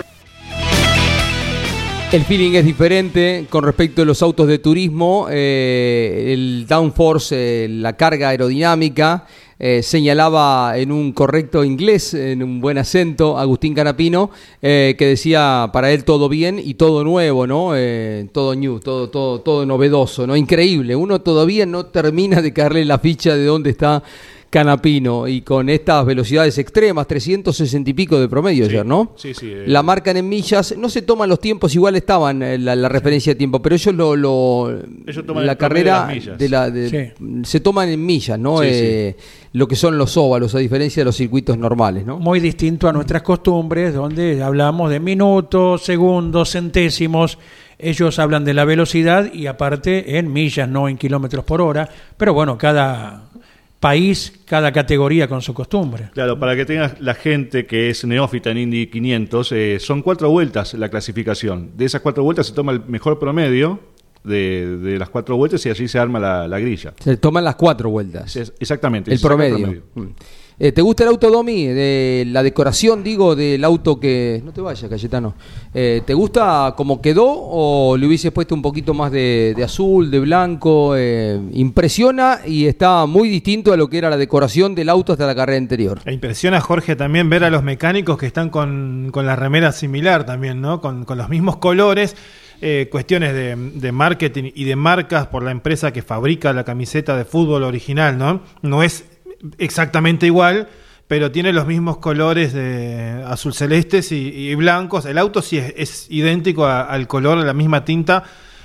El feeling es diferente con respecto a los autos de turismo, eh, el downforce, eh, la carga aerodinámica, eh, señalaba en un correcto inglés, en un buen acento, Agustín Canapino, que decía para él todo bien y todo nuevo, ¿no? todo new, todo, todo, todo novedoso, ¿no? Increíble. Uno todavía no termina de caerle la ficha de dónde está Canapino y con estas velocidades extremas, 360 y pico de promedio ayer, ¿no? Sí, sí. Eh. La marcan en millas, no se toman los tiempos, igual estaban eh, la, referencia de tiempo, pero ellos lo, lo ellos toman la carrera de, la se toman en millas, ¿no? Eh, lo que son los óvalos, a diferencia de los circuitos normales, ¿no? Muy distinto a nuestras costumbres, donde hablamos de minutos, segundos, centésimos. Ellos hablan de la velocidad y aparte en millas, no en kilómetros por hora. Pero bueno, cada país, cada categoría con su costumbre. Claro, para que tenga la gente que es neófita en Indy 500, eh, son cuatro vueltas la clasificación. De esas cuatro vueltas se toma el mejor promedio de, las cuatro vueltas y allí se arma la, grilla. Se toman las cuatro vueltas. exactamente. El promedio. Mm. Eh, ¿Te gusta el auto, Domi? De la decoración, digo, del auto que... No te vayas, Cayetano. Eh, ¿Te gusta cómo quedó o le hubiese puesto un poquito más de, azul, de blanco? Eh, impresiona y está muy distinto a lo que era la decoración del auto hasta la carrera anterior. E impresiona, Jorge, también ver a los mecánicos que están con, la remera similar también, ¿no? Con, los mismos colores. cuestiones de, de, marketing y de marcas por la empresa que fabrica la camiseta de fútbol original, ¿no? No es exactamente igual, pero tiene los mismos colores de azul celestes y, blancos. El auto sí es, idéntico al color, a la misma tinta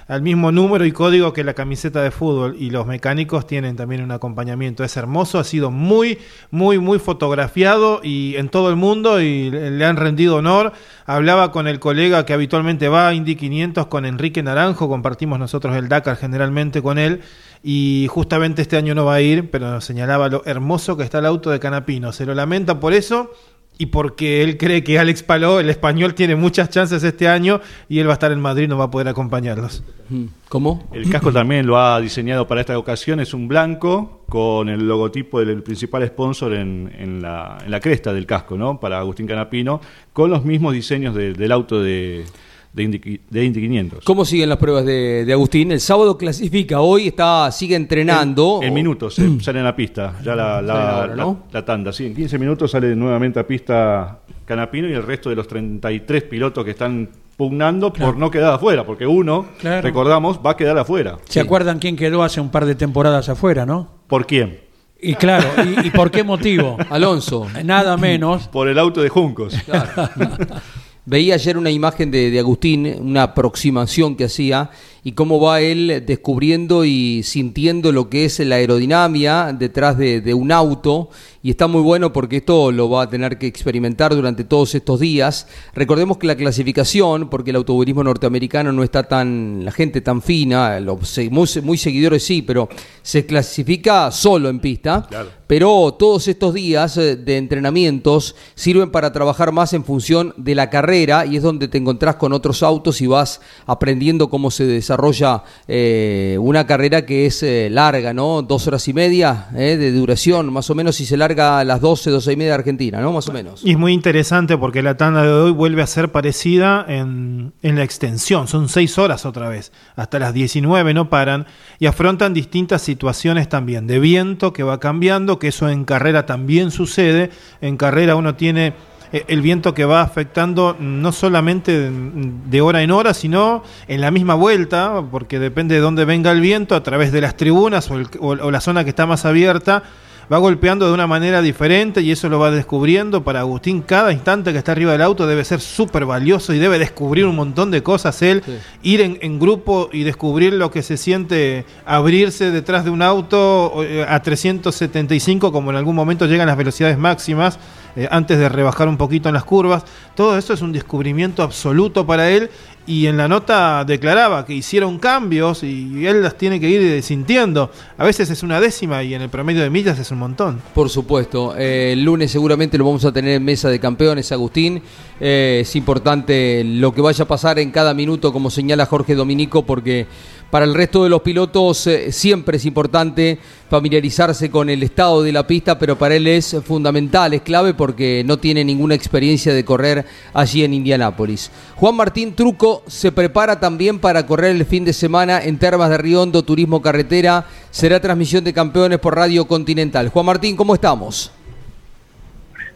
al mismo número y código que la camiseta de fútbol y los mecánicos tienen también un acompañamiento. Es hermoso, ha sido muy, muy, muy fotografiado y en todo el mundo y le han rendido honor. Hablaba con el colega que habitualmente va a Indy 500, con Enrique Naranjo, compartimos nosotros el Dakar generalmente con él y justamente este año no va a ir, pero señalaba lo hermoso que está el auto de Canapino. Se lo lamenta por eso y porque él cree que Alex Paló, el español, tiene muchas chances este año y él va a estar en Madrid, no va a poder acompañarlos. Mm, ¿Cómo? El casco también lo ha diseñado para esta ocasión, es un blanco con el logotipo del principal sponsor en, la, cresta del casco, ¿no? Para Agustín Canapino, con los mismos diseños del auto de, de Indy, de 500. ¿Cómo siguen las pruebas de, Agustín? El sábado clasifica, hoy está sigue entrenando. En, minutos mm. sale en la pista, ya la, la, tanda. Sí, en 15 minutos sale nuevamente a pista Canapino y el resto de los 33 pilotos que están pugnando por no quedar afuera, porque uno, recordamos, va a quedar afuera. ¿Se acuerdan quién quedó hace un par de temporadas afuera, no? ¿Por quién? Y claro, ¿y, por qué motivo? Alonso. Nada menos. Por el auto de Juncos. Claro. Veía ayer una imagen de, de, Agustín, una aproximación que hacía, y cómo va él descubriendo y sintiendo lo que es la aerodinámica detrás de, de, un auto, y está muy bueno porque esto lo va a tener que experimentar durante todos estos días. Recordemos que la clasificación, porque el automovilismo norteamericano no está tan, la gente tan fina, los, muy, muy seguidores sí, pero se clasifica solo en pista. Pero todos estos días eh, de entrenamientos sirven para trabajar más en función de la carrera y es donde te encontrás con otros autos y vas aprendiendo cómo se desarrolla eh, una carrera que es eh, larga, ¿no? Dos horas y media de duración, más o menos, si se larga a las 12, 12 y media de Argentina, ¿no? Más o menos. Y es muy interesante porque la tanda de hoy vuelve a ser parecida en, en la extensión. Son seis horas otra vez. Hasta las 19 no paran y afrontan distintas situaciones también de viento que va cambiando que eso en carrera también sucede. En carrera uno tiene eh, el viento que va afectando no solamente de hora en hora, sino en la misma vuelta, porque depende de dónde venga el viento, a través de las tribunas o la zona que está más abierta, va golpeando de una manera diferente y eso lo va descubriendo. Para Agustín, cada instante que está arriba del auto debe ser súper valioso y debe descubrir un montón de cosas él, ir en, grupo y descubrir lo que se siente abrirse detrás de un auto eh, a 375, como en algún momento llegan las velocidades máximas. Eh, antes de rebajar un poquito en las curvas. Todo eso es un descubrimiento absoluto para él y en la nota declaraba que hicieron cambios y él las tiene que ir sintiendo. A veces es una décima y en el promedio de millas es un montón. Por supuesto. Eh, el lunes seguramente lo vamos a tener en mesa de campeones, Agustín. Eh, es importante lo que vaya a pasar en cada minuto, como señala Jorge Dominico, porque para el resto de los pilotos eh, siempre es importante familiarizarse con el estado de la pista, pero para él es fundamental, es clave porque no tiene ninguna experiencia de correr allí en Indianápolis. Juan Martín Truco se prepara también para correr el fin de semana en Termas de Riondo, Turismo Carretera. Será transmisión de campeones por Radio Continental. Juan Martín, ¿cómo estamos?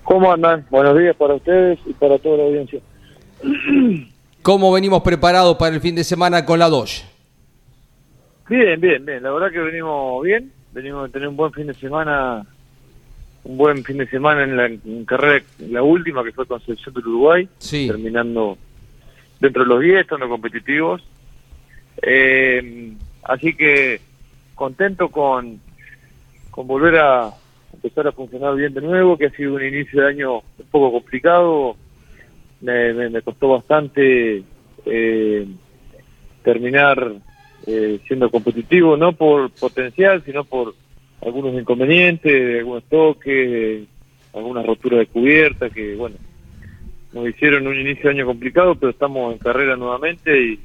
¿Cómo andan? Buenos días para ustedes y para toda la audiencia. ¿Cómo venimos preparados para el fin de semana con la Dodge? Bien, bien, bien. La verdad que venimos bien. Venimos a tener un buen fin de semana. Un buen fin de semana en la carrera, la última, que fue Concepción del Uruguay. Terminando dentro de los 10, estando competitivos. Eh, así que contento con, con volver a empezar a funcionar bien de nuevo, que ha sido un inicio de año un poco complicado. Me, me, costó bastante eh, terminar eh, siendo competitivo, no por potencial, sino por algunos inconvenientes, algunos toques, algunas roturas de cubierta que, bueno, nos hicieron un inicio de año complicado, pero estamos en carrera nuevamente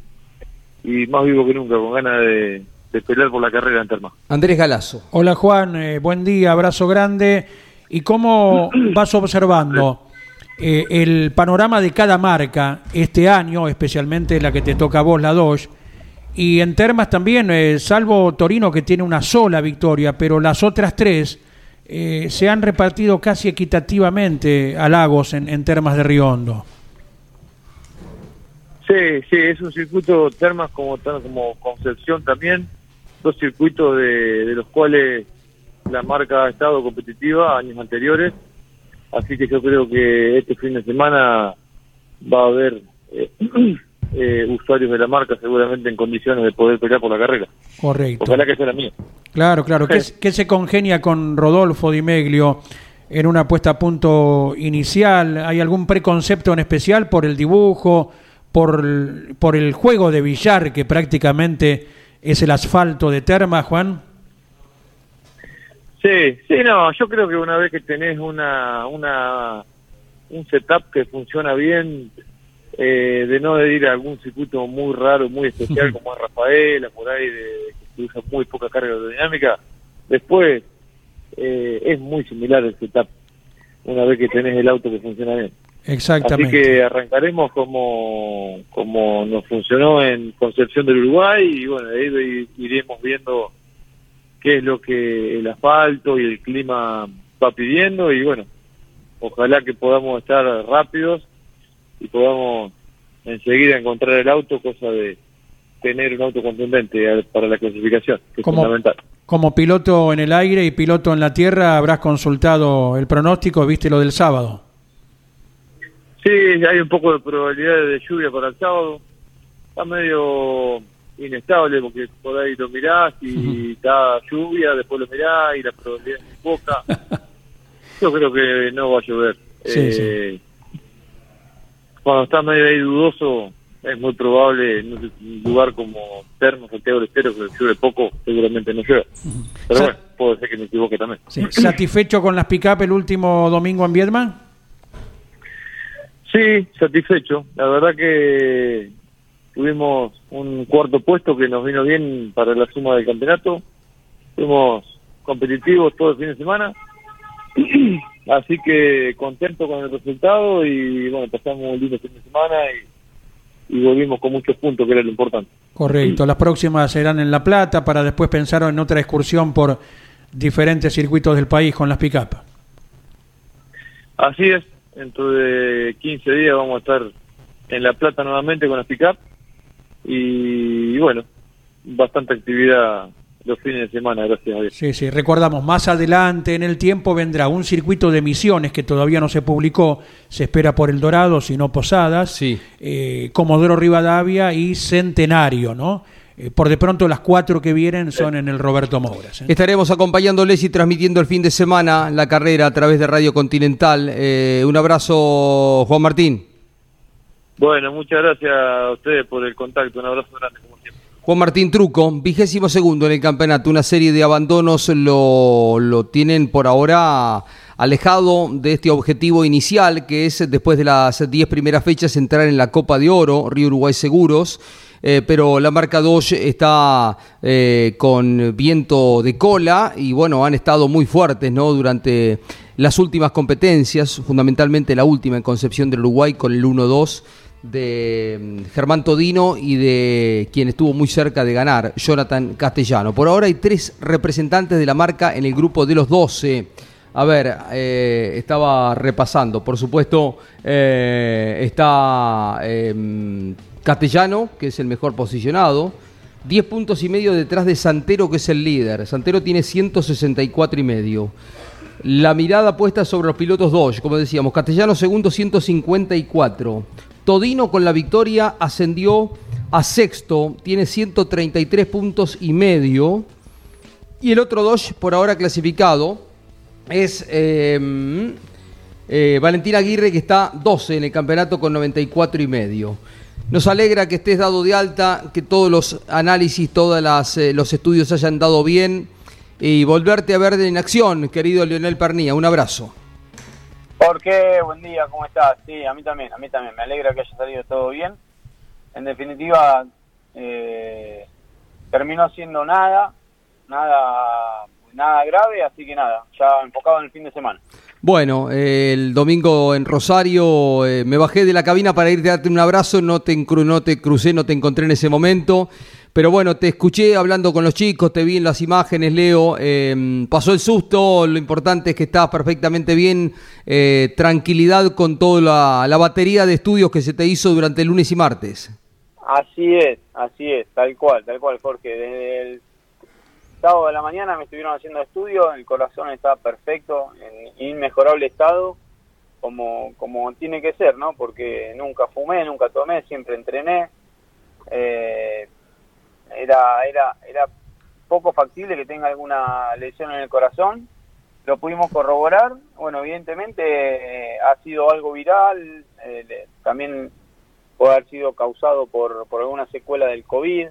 y, más vivo que nunca, con ganas de, pelear por la carrera en Terma. Andrés Galazo. Hola Juan, eh, buen día, abrazo grande. ¿Y cómo vas observando eh, el panorama de cada marca este año, especialmente la que te toca a vos, la Dodge? Y en Termas también, eh, salvo Torino que tiene una sola victoria, pero las otras tres eh, se han repartido casi equitativamente a Lagos en, en Termas de Riondo. Sí, sí, es un circuito Termas como, como Concepción también, dos circuitos de, de los cuales la marca ha estado competitiva años anteriores, así que yo creo que este fin de semana va a haber... Eh, eh, usuarios de la marca seguramente en condiciones de poder pelear por la carrera. Correcto. Ojalá que sea la mía. Claro, claro. ¿Qué, se congenia con Rodolfo Di Meglio en una puesta a punto inicial? ¿Hay algún preconcepto en especial por el dibujo, por, por el juego de billar que prácticamente es el asfalto de Terma, Juan? Sí, sí, no, yo creo que una vez que tenés una, una un setup que funciona bien, eh, de no ir a algún circuito muy raro, muy especial como es Rafaela, por ahí, de, que usa muy poca carga aerodinámica, después eh, es muy similar el setup una vez que tenés el auto que funciona bien. Exactamente. Así que arrancaremos como, como nos funcionó en Concepción del Uruguay y bueno, ahí iremos viendo qué es lo que el asfalto y el clima va pidiendo y bueno, ojalá que podamos estar rápidos y podamos enseguida encontrar el auto, cosa de tener un auto contundente para la clasificación, que es fundamental. Como piloto en el aire y piloto en la tierra, habrás consultado el pronóstico, viste lo del sábado. Sí, hay un poco de probabilidad de lluvia para el sábado. Está medio inestable porque por ahí lo mirás y está lluvia, después lo mirás y la probabilidad es poca. Yo creo que no va a llover. eh, cuando está medio ahí dudoso, es muy probable en un lugar como Termo, Santiago del Estero, que llueve poco, seguramente no llueve. Pero bueno, puede ser que me equivoque también. ¿Satisfecho con las pick-up el último domingo en Viedma? Sí, satisfecho. La verdad que tuvimos un cuarto puesto que nos vino bien para la suma del campeonato. Fuimos competitivos todo el fin de semana. Así que contento con el resultado y bueno, pasamos un lindo fin de semana y, volvimos con muchos puntos, que era lo importante. Correcto, las próximas serán en La Plata para después pensar en otra excursión por diferentes circuitos del país con las pick-up. Así es, dentro de 15 días vamos a estar en La Plata nuevamente con las pick-up y bueno, bastante actividad los fines de semana, gracias a Dios. Sí, sí, recordamos, más adelante en el tiempo vendrá un circuito de misiones que todavía no se publicó, se espera por El Dorado, si no Posadas, sí. eh, Comodoro Rivadavia y Centenario, ¿no? eh, por de pronto las cuatro que vienen son en el Roberto Mouras. ¿eh? Estaremos acompañándoles y transmitiendo el fin de semana la carrera a través de Radio Continental. Eh, un abrazo, Juan Martín. Bueno, muchas gracias a ustedes por el contacto. Un abrazo grande. Juan Martín Truco, vigésimo segundo en el campeonato. Una serie de abandonos lo, lo tienen por ahora alejado de este objetivo inicial, que es después de las 10 primeras fechas entrar en la Copa de Oro, Río Uruguay Seguros. Eh, pero la marca Dodge está eh, con viento de cola y bueno, han estado muy fuertes ¿no? durante las últimas competencias, fundamentalmente la última en Concepción del Uruguay con el 1-2 de mm, Germán Todino y de quien estuvo muy cerca de ganar, Jonathan Castellano. Por ahora hay tres representantes de la marca en el grupo de los 12. A ver, eh, estaba repasando, por supuesto, está em, Castellano, que es el mejor posicionado. 10 puntos y medio detrás de Santero, que es el líder. Santero tiene 164 y medio. La mirada puesta sobre los pilotos Dodge, como decíamos. Castellano segundo, 154. Todino con la victoria ascendió a sexto, tiene 133 puntos y medio. Y el otro Dodge, por ahora clasificado, es eh, eh, Valentín Aguirre, que está 12 en el campeonato con 94 y medio. Nos alegra que estés dado de alta, que todos los análisis, todos eh, los estudios hayan dado bien y volverte a ver en acción, querido Leonel Pernía. Un abrazo. ¿Por qué? Buen día, ¿cómo estás? Sí, a mí también, a mí también. Me alegra que haya salido todo bien. En definitiva, eh, terminó siendo nada, nada, nada grave, así que nada, ya enfocado en el fin de semana. Bueno, el domingo en Rosario eh, me bajé de la cabina para ir a darte un abrazo, no te, no te crucé, no te encontré en ese momento, pero bueno, te escuché hablando con los chicos, te vi en las imágenes, Leo, em, pasó el susto, lo importante es que estás perfectamente bien, eh, tranquilidad con toda la, batería de estudios que se te hizo durante el lunes y martes. Así es, así es, tal cual, tal cual, Jorge, desde el sábado de la mañana me estuvieron haciendo estudios, el corazón está perfecto, en inmejorable estado, como, como tiene que ser, ¿no? Porque nunca fumé, nunca tomé, siempre entrené. Eh, era, era, era poco factible que tenga alguna lesión en el corazón. Lo pudimos corroborar. Bueno, evidentemente eh, ha sido algo viral, eh, también puede haber sido causado por, por alguna secuela del COVID.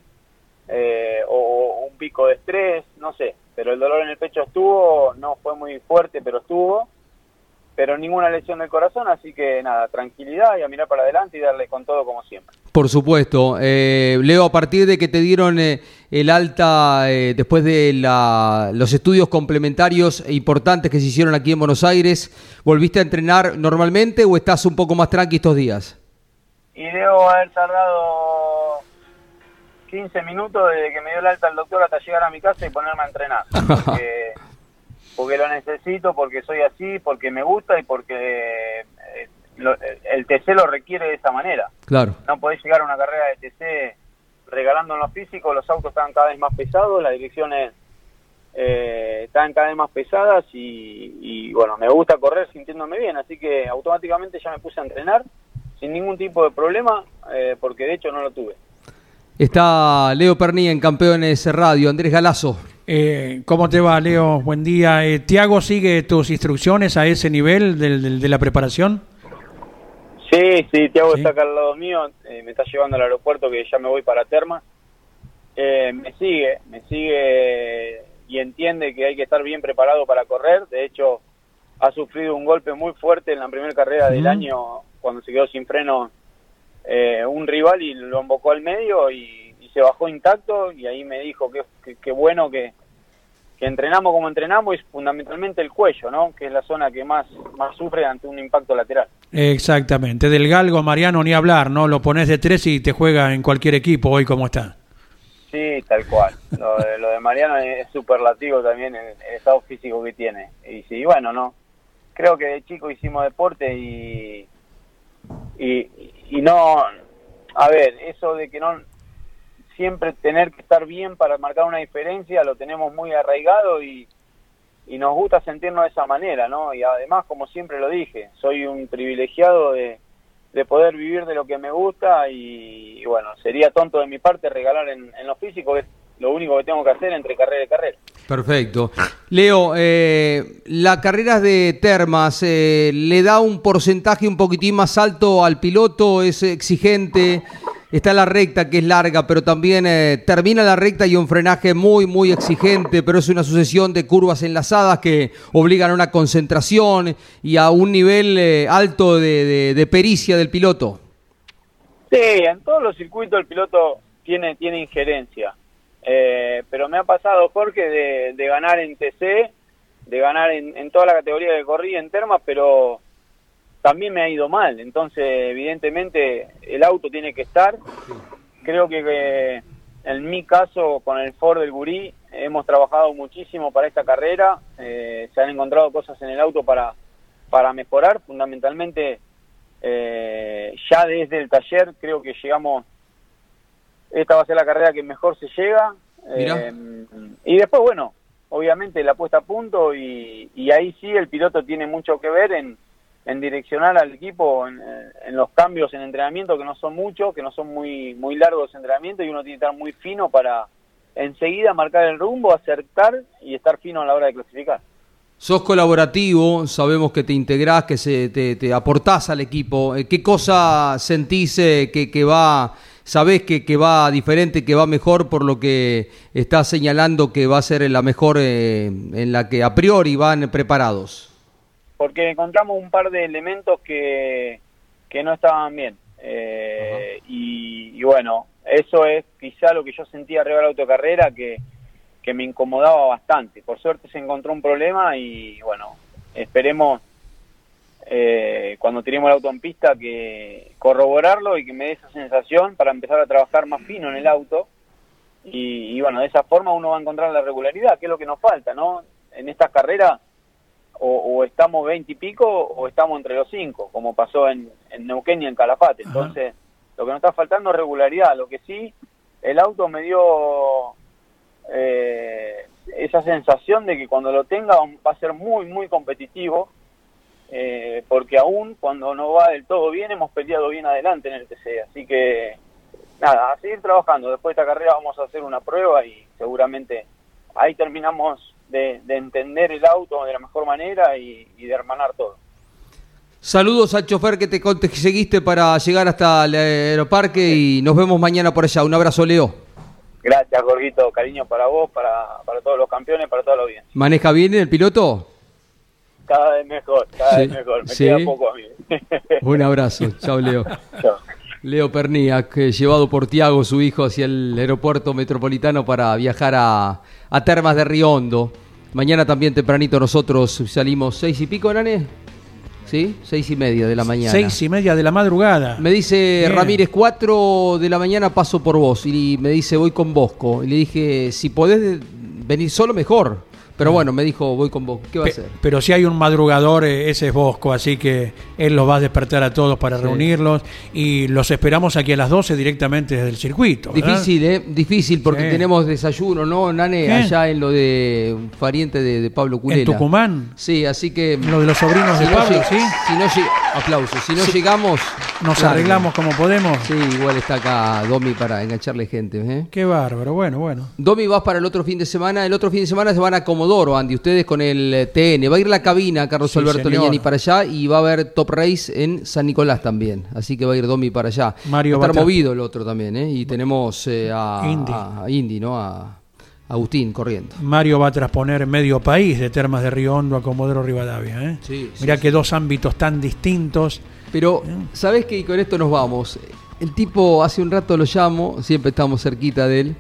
Eh, o un pico de estrés, no sé, pero el dolor en el pecho estuvo, no fue muy fuerte, pero estuvo, pero ninguna lesión del corazón, así que nada, tranquilidad y a mirar para adelante y darle con todo como siempre. Por supuesto. Eh, Leo, a partir de que te dieron eh, el alta después de la, los estudios complementarios e importantes que se hicieron aquí en Buenos Aires, ¿volviste a entrenar normalmente o estás un poco más tranqui estos días? Y debo haber tardado 15 minutos desde que me dio el alta el doctor hasta llegar a mi casa y ponerme a entrenar. Porque, lo necesito, porque soy así, porque me gusta y porque eh, el TC lo requiere de esa manera. Claro. No podés llegar a una carrera de TC regalando en lo físico, los autos están cada vez más pesados, las direcciones eh, están cada vez más pesadas y, bueno, me gusta correr sintiéndome bien, así que automáticamente ya me puse a entrenar sin ningún tipo de problema, eh, porque de hecho no lo tuve. Está Leo Pernía en Campeones Radio. Andrés Galazo. Eh, ¿Cómo te va, Leo? Buen día. Eh, ¿Tiago sigue tus instrucciones a ese nivel de la preparación? Sí, sí, Tiago está acá al lado mío. Eh, me está llevando al aeropuerto que ya me voy para Terma. Eh, me sigue, me sigue y entiende que hay que estar bien preparado para correr. De hecho, ha sufrido un golpe muy fuerte en la primera carrera del año cuando se quedó sin freno eh, un rival y lo embocó al medio y, se bajó intacto y ahí me dijo que, que, bueno que, que, entrenamos como entrenamos y fundamentalmente el cuello, ¿no? que es la zona que más, más sufre ante un impacto lateral. Exactamente, del galgo Mariano ni hablar, ¿no? Lo pones de tres y te juega en cualquier equipo hoy como está. Sí, tal cual. Lo de, lo de Mariano es superlativo también el, el, estado físico que tiene. Y sí, bueno, no. Creo que de chico hicimos deporte y, y, y no, a ver, eso de que no siempre tener que estar bien para marcar una diferencia lo tenemos muy arraigado y, y nos gusta sentirnos de esa manera, ¿no? Y además, como siempre lo dije, soy un privilegiado de, de poder vivir de lo que me gusta y, bueno, sería tonto de mi parte regalar en, en lo físico, es lo único que tengo que hacer entre carrera y carrera. Perfecto. Leo, eh, la carrera de Termas eh, le da un porcentaje un poquitín más alto al piloto, es exigente. Está la recta que es larga, pero también eh, termina la recta y un frenaje muy, muy exigente, pero es una sucesión de curvas enlazadas que obligan a una concentración y a un nivel eh, alto de, de, pericia del piloto. Sí, en todos los circuitos el piloto tiene, tiene injerencia. Eh, pero me ha pasado, Jorge, de, ganar en TC, de ganar en, toda la categoría de corrida en Termas, pero también me ha ido mal. Entonces, evidentemente, el auto tiene que estar. Creo que, en mi caso, con el Ford del Gurí, hemos trabajado muchísimo para esta carrera. Eh, se han encontrado cosas en el auto para, para mejorar. Fundamentalmente, eh, ya desde el taller creo que llegamos esta va a ser la carrera que mejor se llega. Eh, y después, bueno, obviamente la puesta a punto y, ahí sí el piloto tiene mucho que ver en, direccionar al equipo en, los cambios en entrenamiento, que no son muchos, que no son muy, muy largos entrenamientos y uno tiene que estar muy fino para enseguida marcar el rumbo, acertar y estar fino a la hora de clasificar. Sos colaborativo, sabemos que te integrás, que se, te, aportás al equipo. Eh, ¿Qué cosa sentís eh, que, que va sabés que, que, va diferente, que va mejor por lo que está señalando que va a ser la mejor eh, en la que a priori van preparados? Porque encontramos un par de elementos que, que no estaban bien. Eh, y, bueno, eso es quizá lo que yo sentía arriba de la autocarrera que, que me incomodaba bastante. Por suerte se encontró un problema y bueno, esperemos eh, cuando tenemos el auto en pista que corroborarlo y que me dé esa sensación para empezar a trabajar más fino en el auto y, bueno, de esa forma uno va a encontrar la regularidad, que es lo que nos falta, ¿no? En estas carreras o, estamos 20 y pico o estamos entre los 5, como pasó en, Neuquén y en Calafate. Entonces, lo que nos está faltando es regularidad. Lo que sí, el auto me dio eh, esa sensación de que cuando lo tenga va a ser muy, muy competitivo eh, porque aún cuando no va del todo bien hemos peleado bien adelante en el TC, así que nada, a seguir trabajando, después de esta carrera vamos a hacer una prueba y seguramente ahí terminamos de, entender el auto de la mejor manera y, de hermanar todo. Saludos al chofer que te seguiste para llegar hasta el aeroparque y nos vemos mañana por allá. Un abrazo, Leo. Gracias, Gorguito. Cariño para vos, para, para todos los campeones, para toda la audiencia. ¿Maneja bien el piloto? cada vez mejor, cada vez mejor. Me queda poco a mí. Un abrazo. Chao, Leo. Leo Perniak, llevado por Tiago, su hijo, hacia el aeropuerto metropolitano para viajar a, a Termas de Riondo. Mañana también tempranito nosotros salimos seis y pico, Nane. ¿Sí? Seis y media de la mañana. Seis y media de la madrugada. Me dice Ramírez, cuatro de la mañana paso por vos. Y me dice, voy con Bosco. Y le dije, si podés venir solo, mejor. Pero bueno, me dijo, voy con vos. ¿Qué va a hacer? Pero si hay un madrugador, eh, ese es Bosco, así que él los va a despertar a todos para reunirlos y los esperamos aquí a las 12 directamente desde el circuito. Difícil, ¿eh? Difícil porque tenemos desayuno, ¿no, Nane? Allá en lo de un pariente de, Pablo Culela. ¿En Tucumán? Sí, así que... Lo de los sobrinos de Pablo, ¿sí? Si no aplausos. Si no llegamos... Nos arreglamos como podemos. Sí, igual está acá Domi para engancharle gente. ¿eh? Qué bárbaro, bueno, bueno. Domi, vas para el otro fin de semana. El otro fin de semana se van a Comodoro, Andy. Ustedes con el eh, TN. Va a ir la cabina, Carlos Alberto Leñani, para allá. Y va a haber Top Race en San Nicolás también. Así que va a ir Domi para allá. Mario va a estar movido el otro también. ¿eh? Y tenemos eh, a, Indy. ¿no? A Agustín corriendo. Mario va a transponer medio país de Termas de Río Hondo a Comodoro Rivadavia. ¿eh? Sí, Mirá que dos ámbitos tan distintos pero, ¿sabes qué? Con esto nos vamos. El tipo, hace un rato lo llamo, siempre estamos cerquita de él.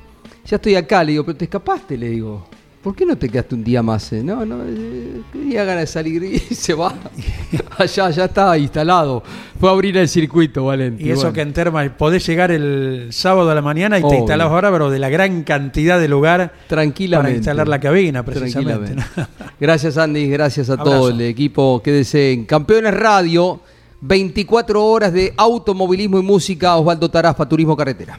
Ya estoy acá, le digo, pero te escapaste, le digo. ¿Por qué no te quedaste un día más? Eh? No, no, eh, tenía ganas de salir y se va. Allá, ya está instalado. Fue a abrir el circuito, Valente. Y eso que en Terma podés llegar el sábado a la mañana y te instalás ahora, pero de la gran cantidad de lugar Tranquilamente. para instalar la cabina, precisamente. Gracias, Andy. Gracias a todo el equipo. Quédese en Campeones Radio. 24 horas de automovilismo y música. Osvaldo Tarafa, Turismo Carretera.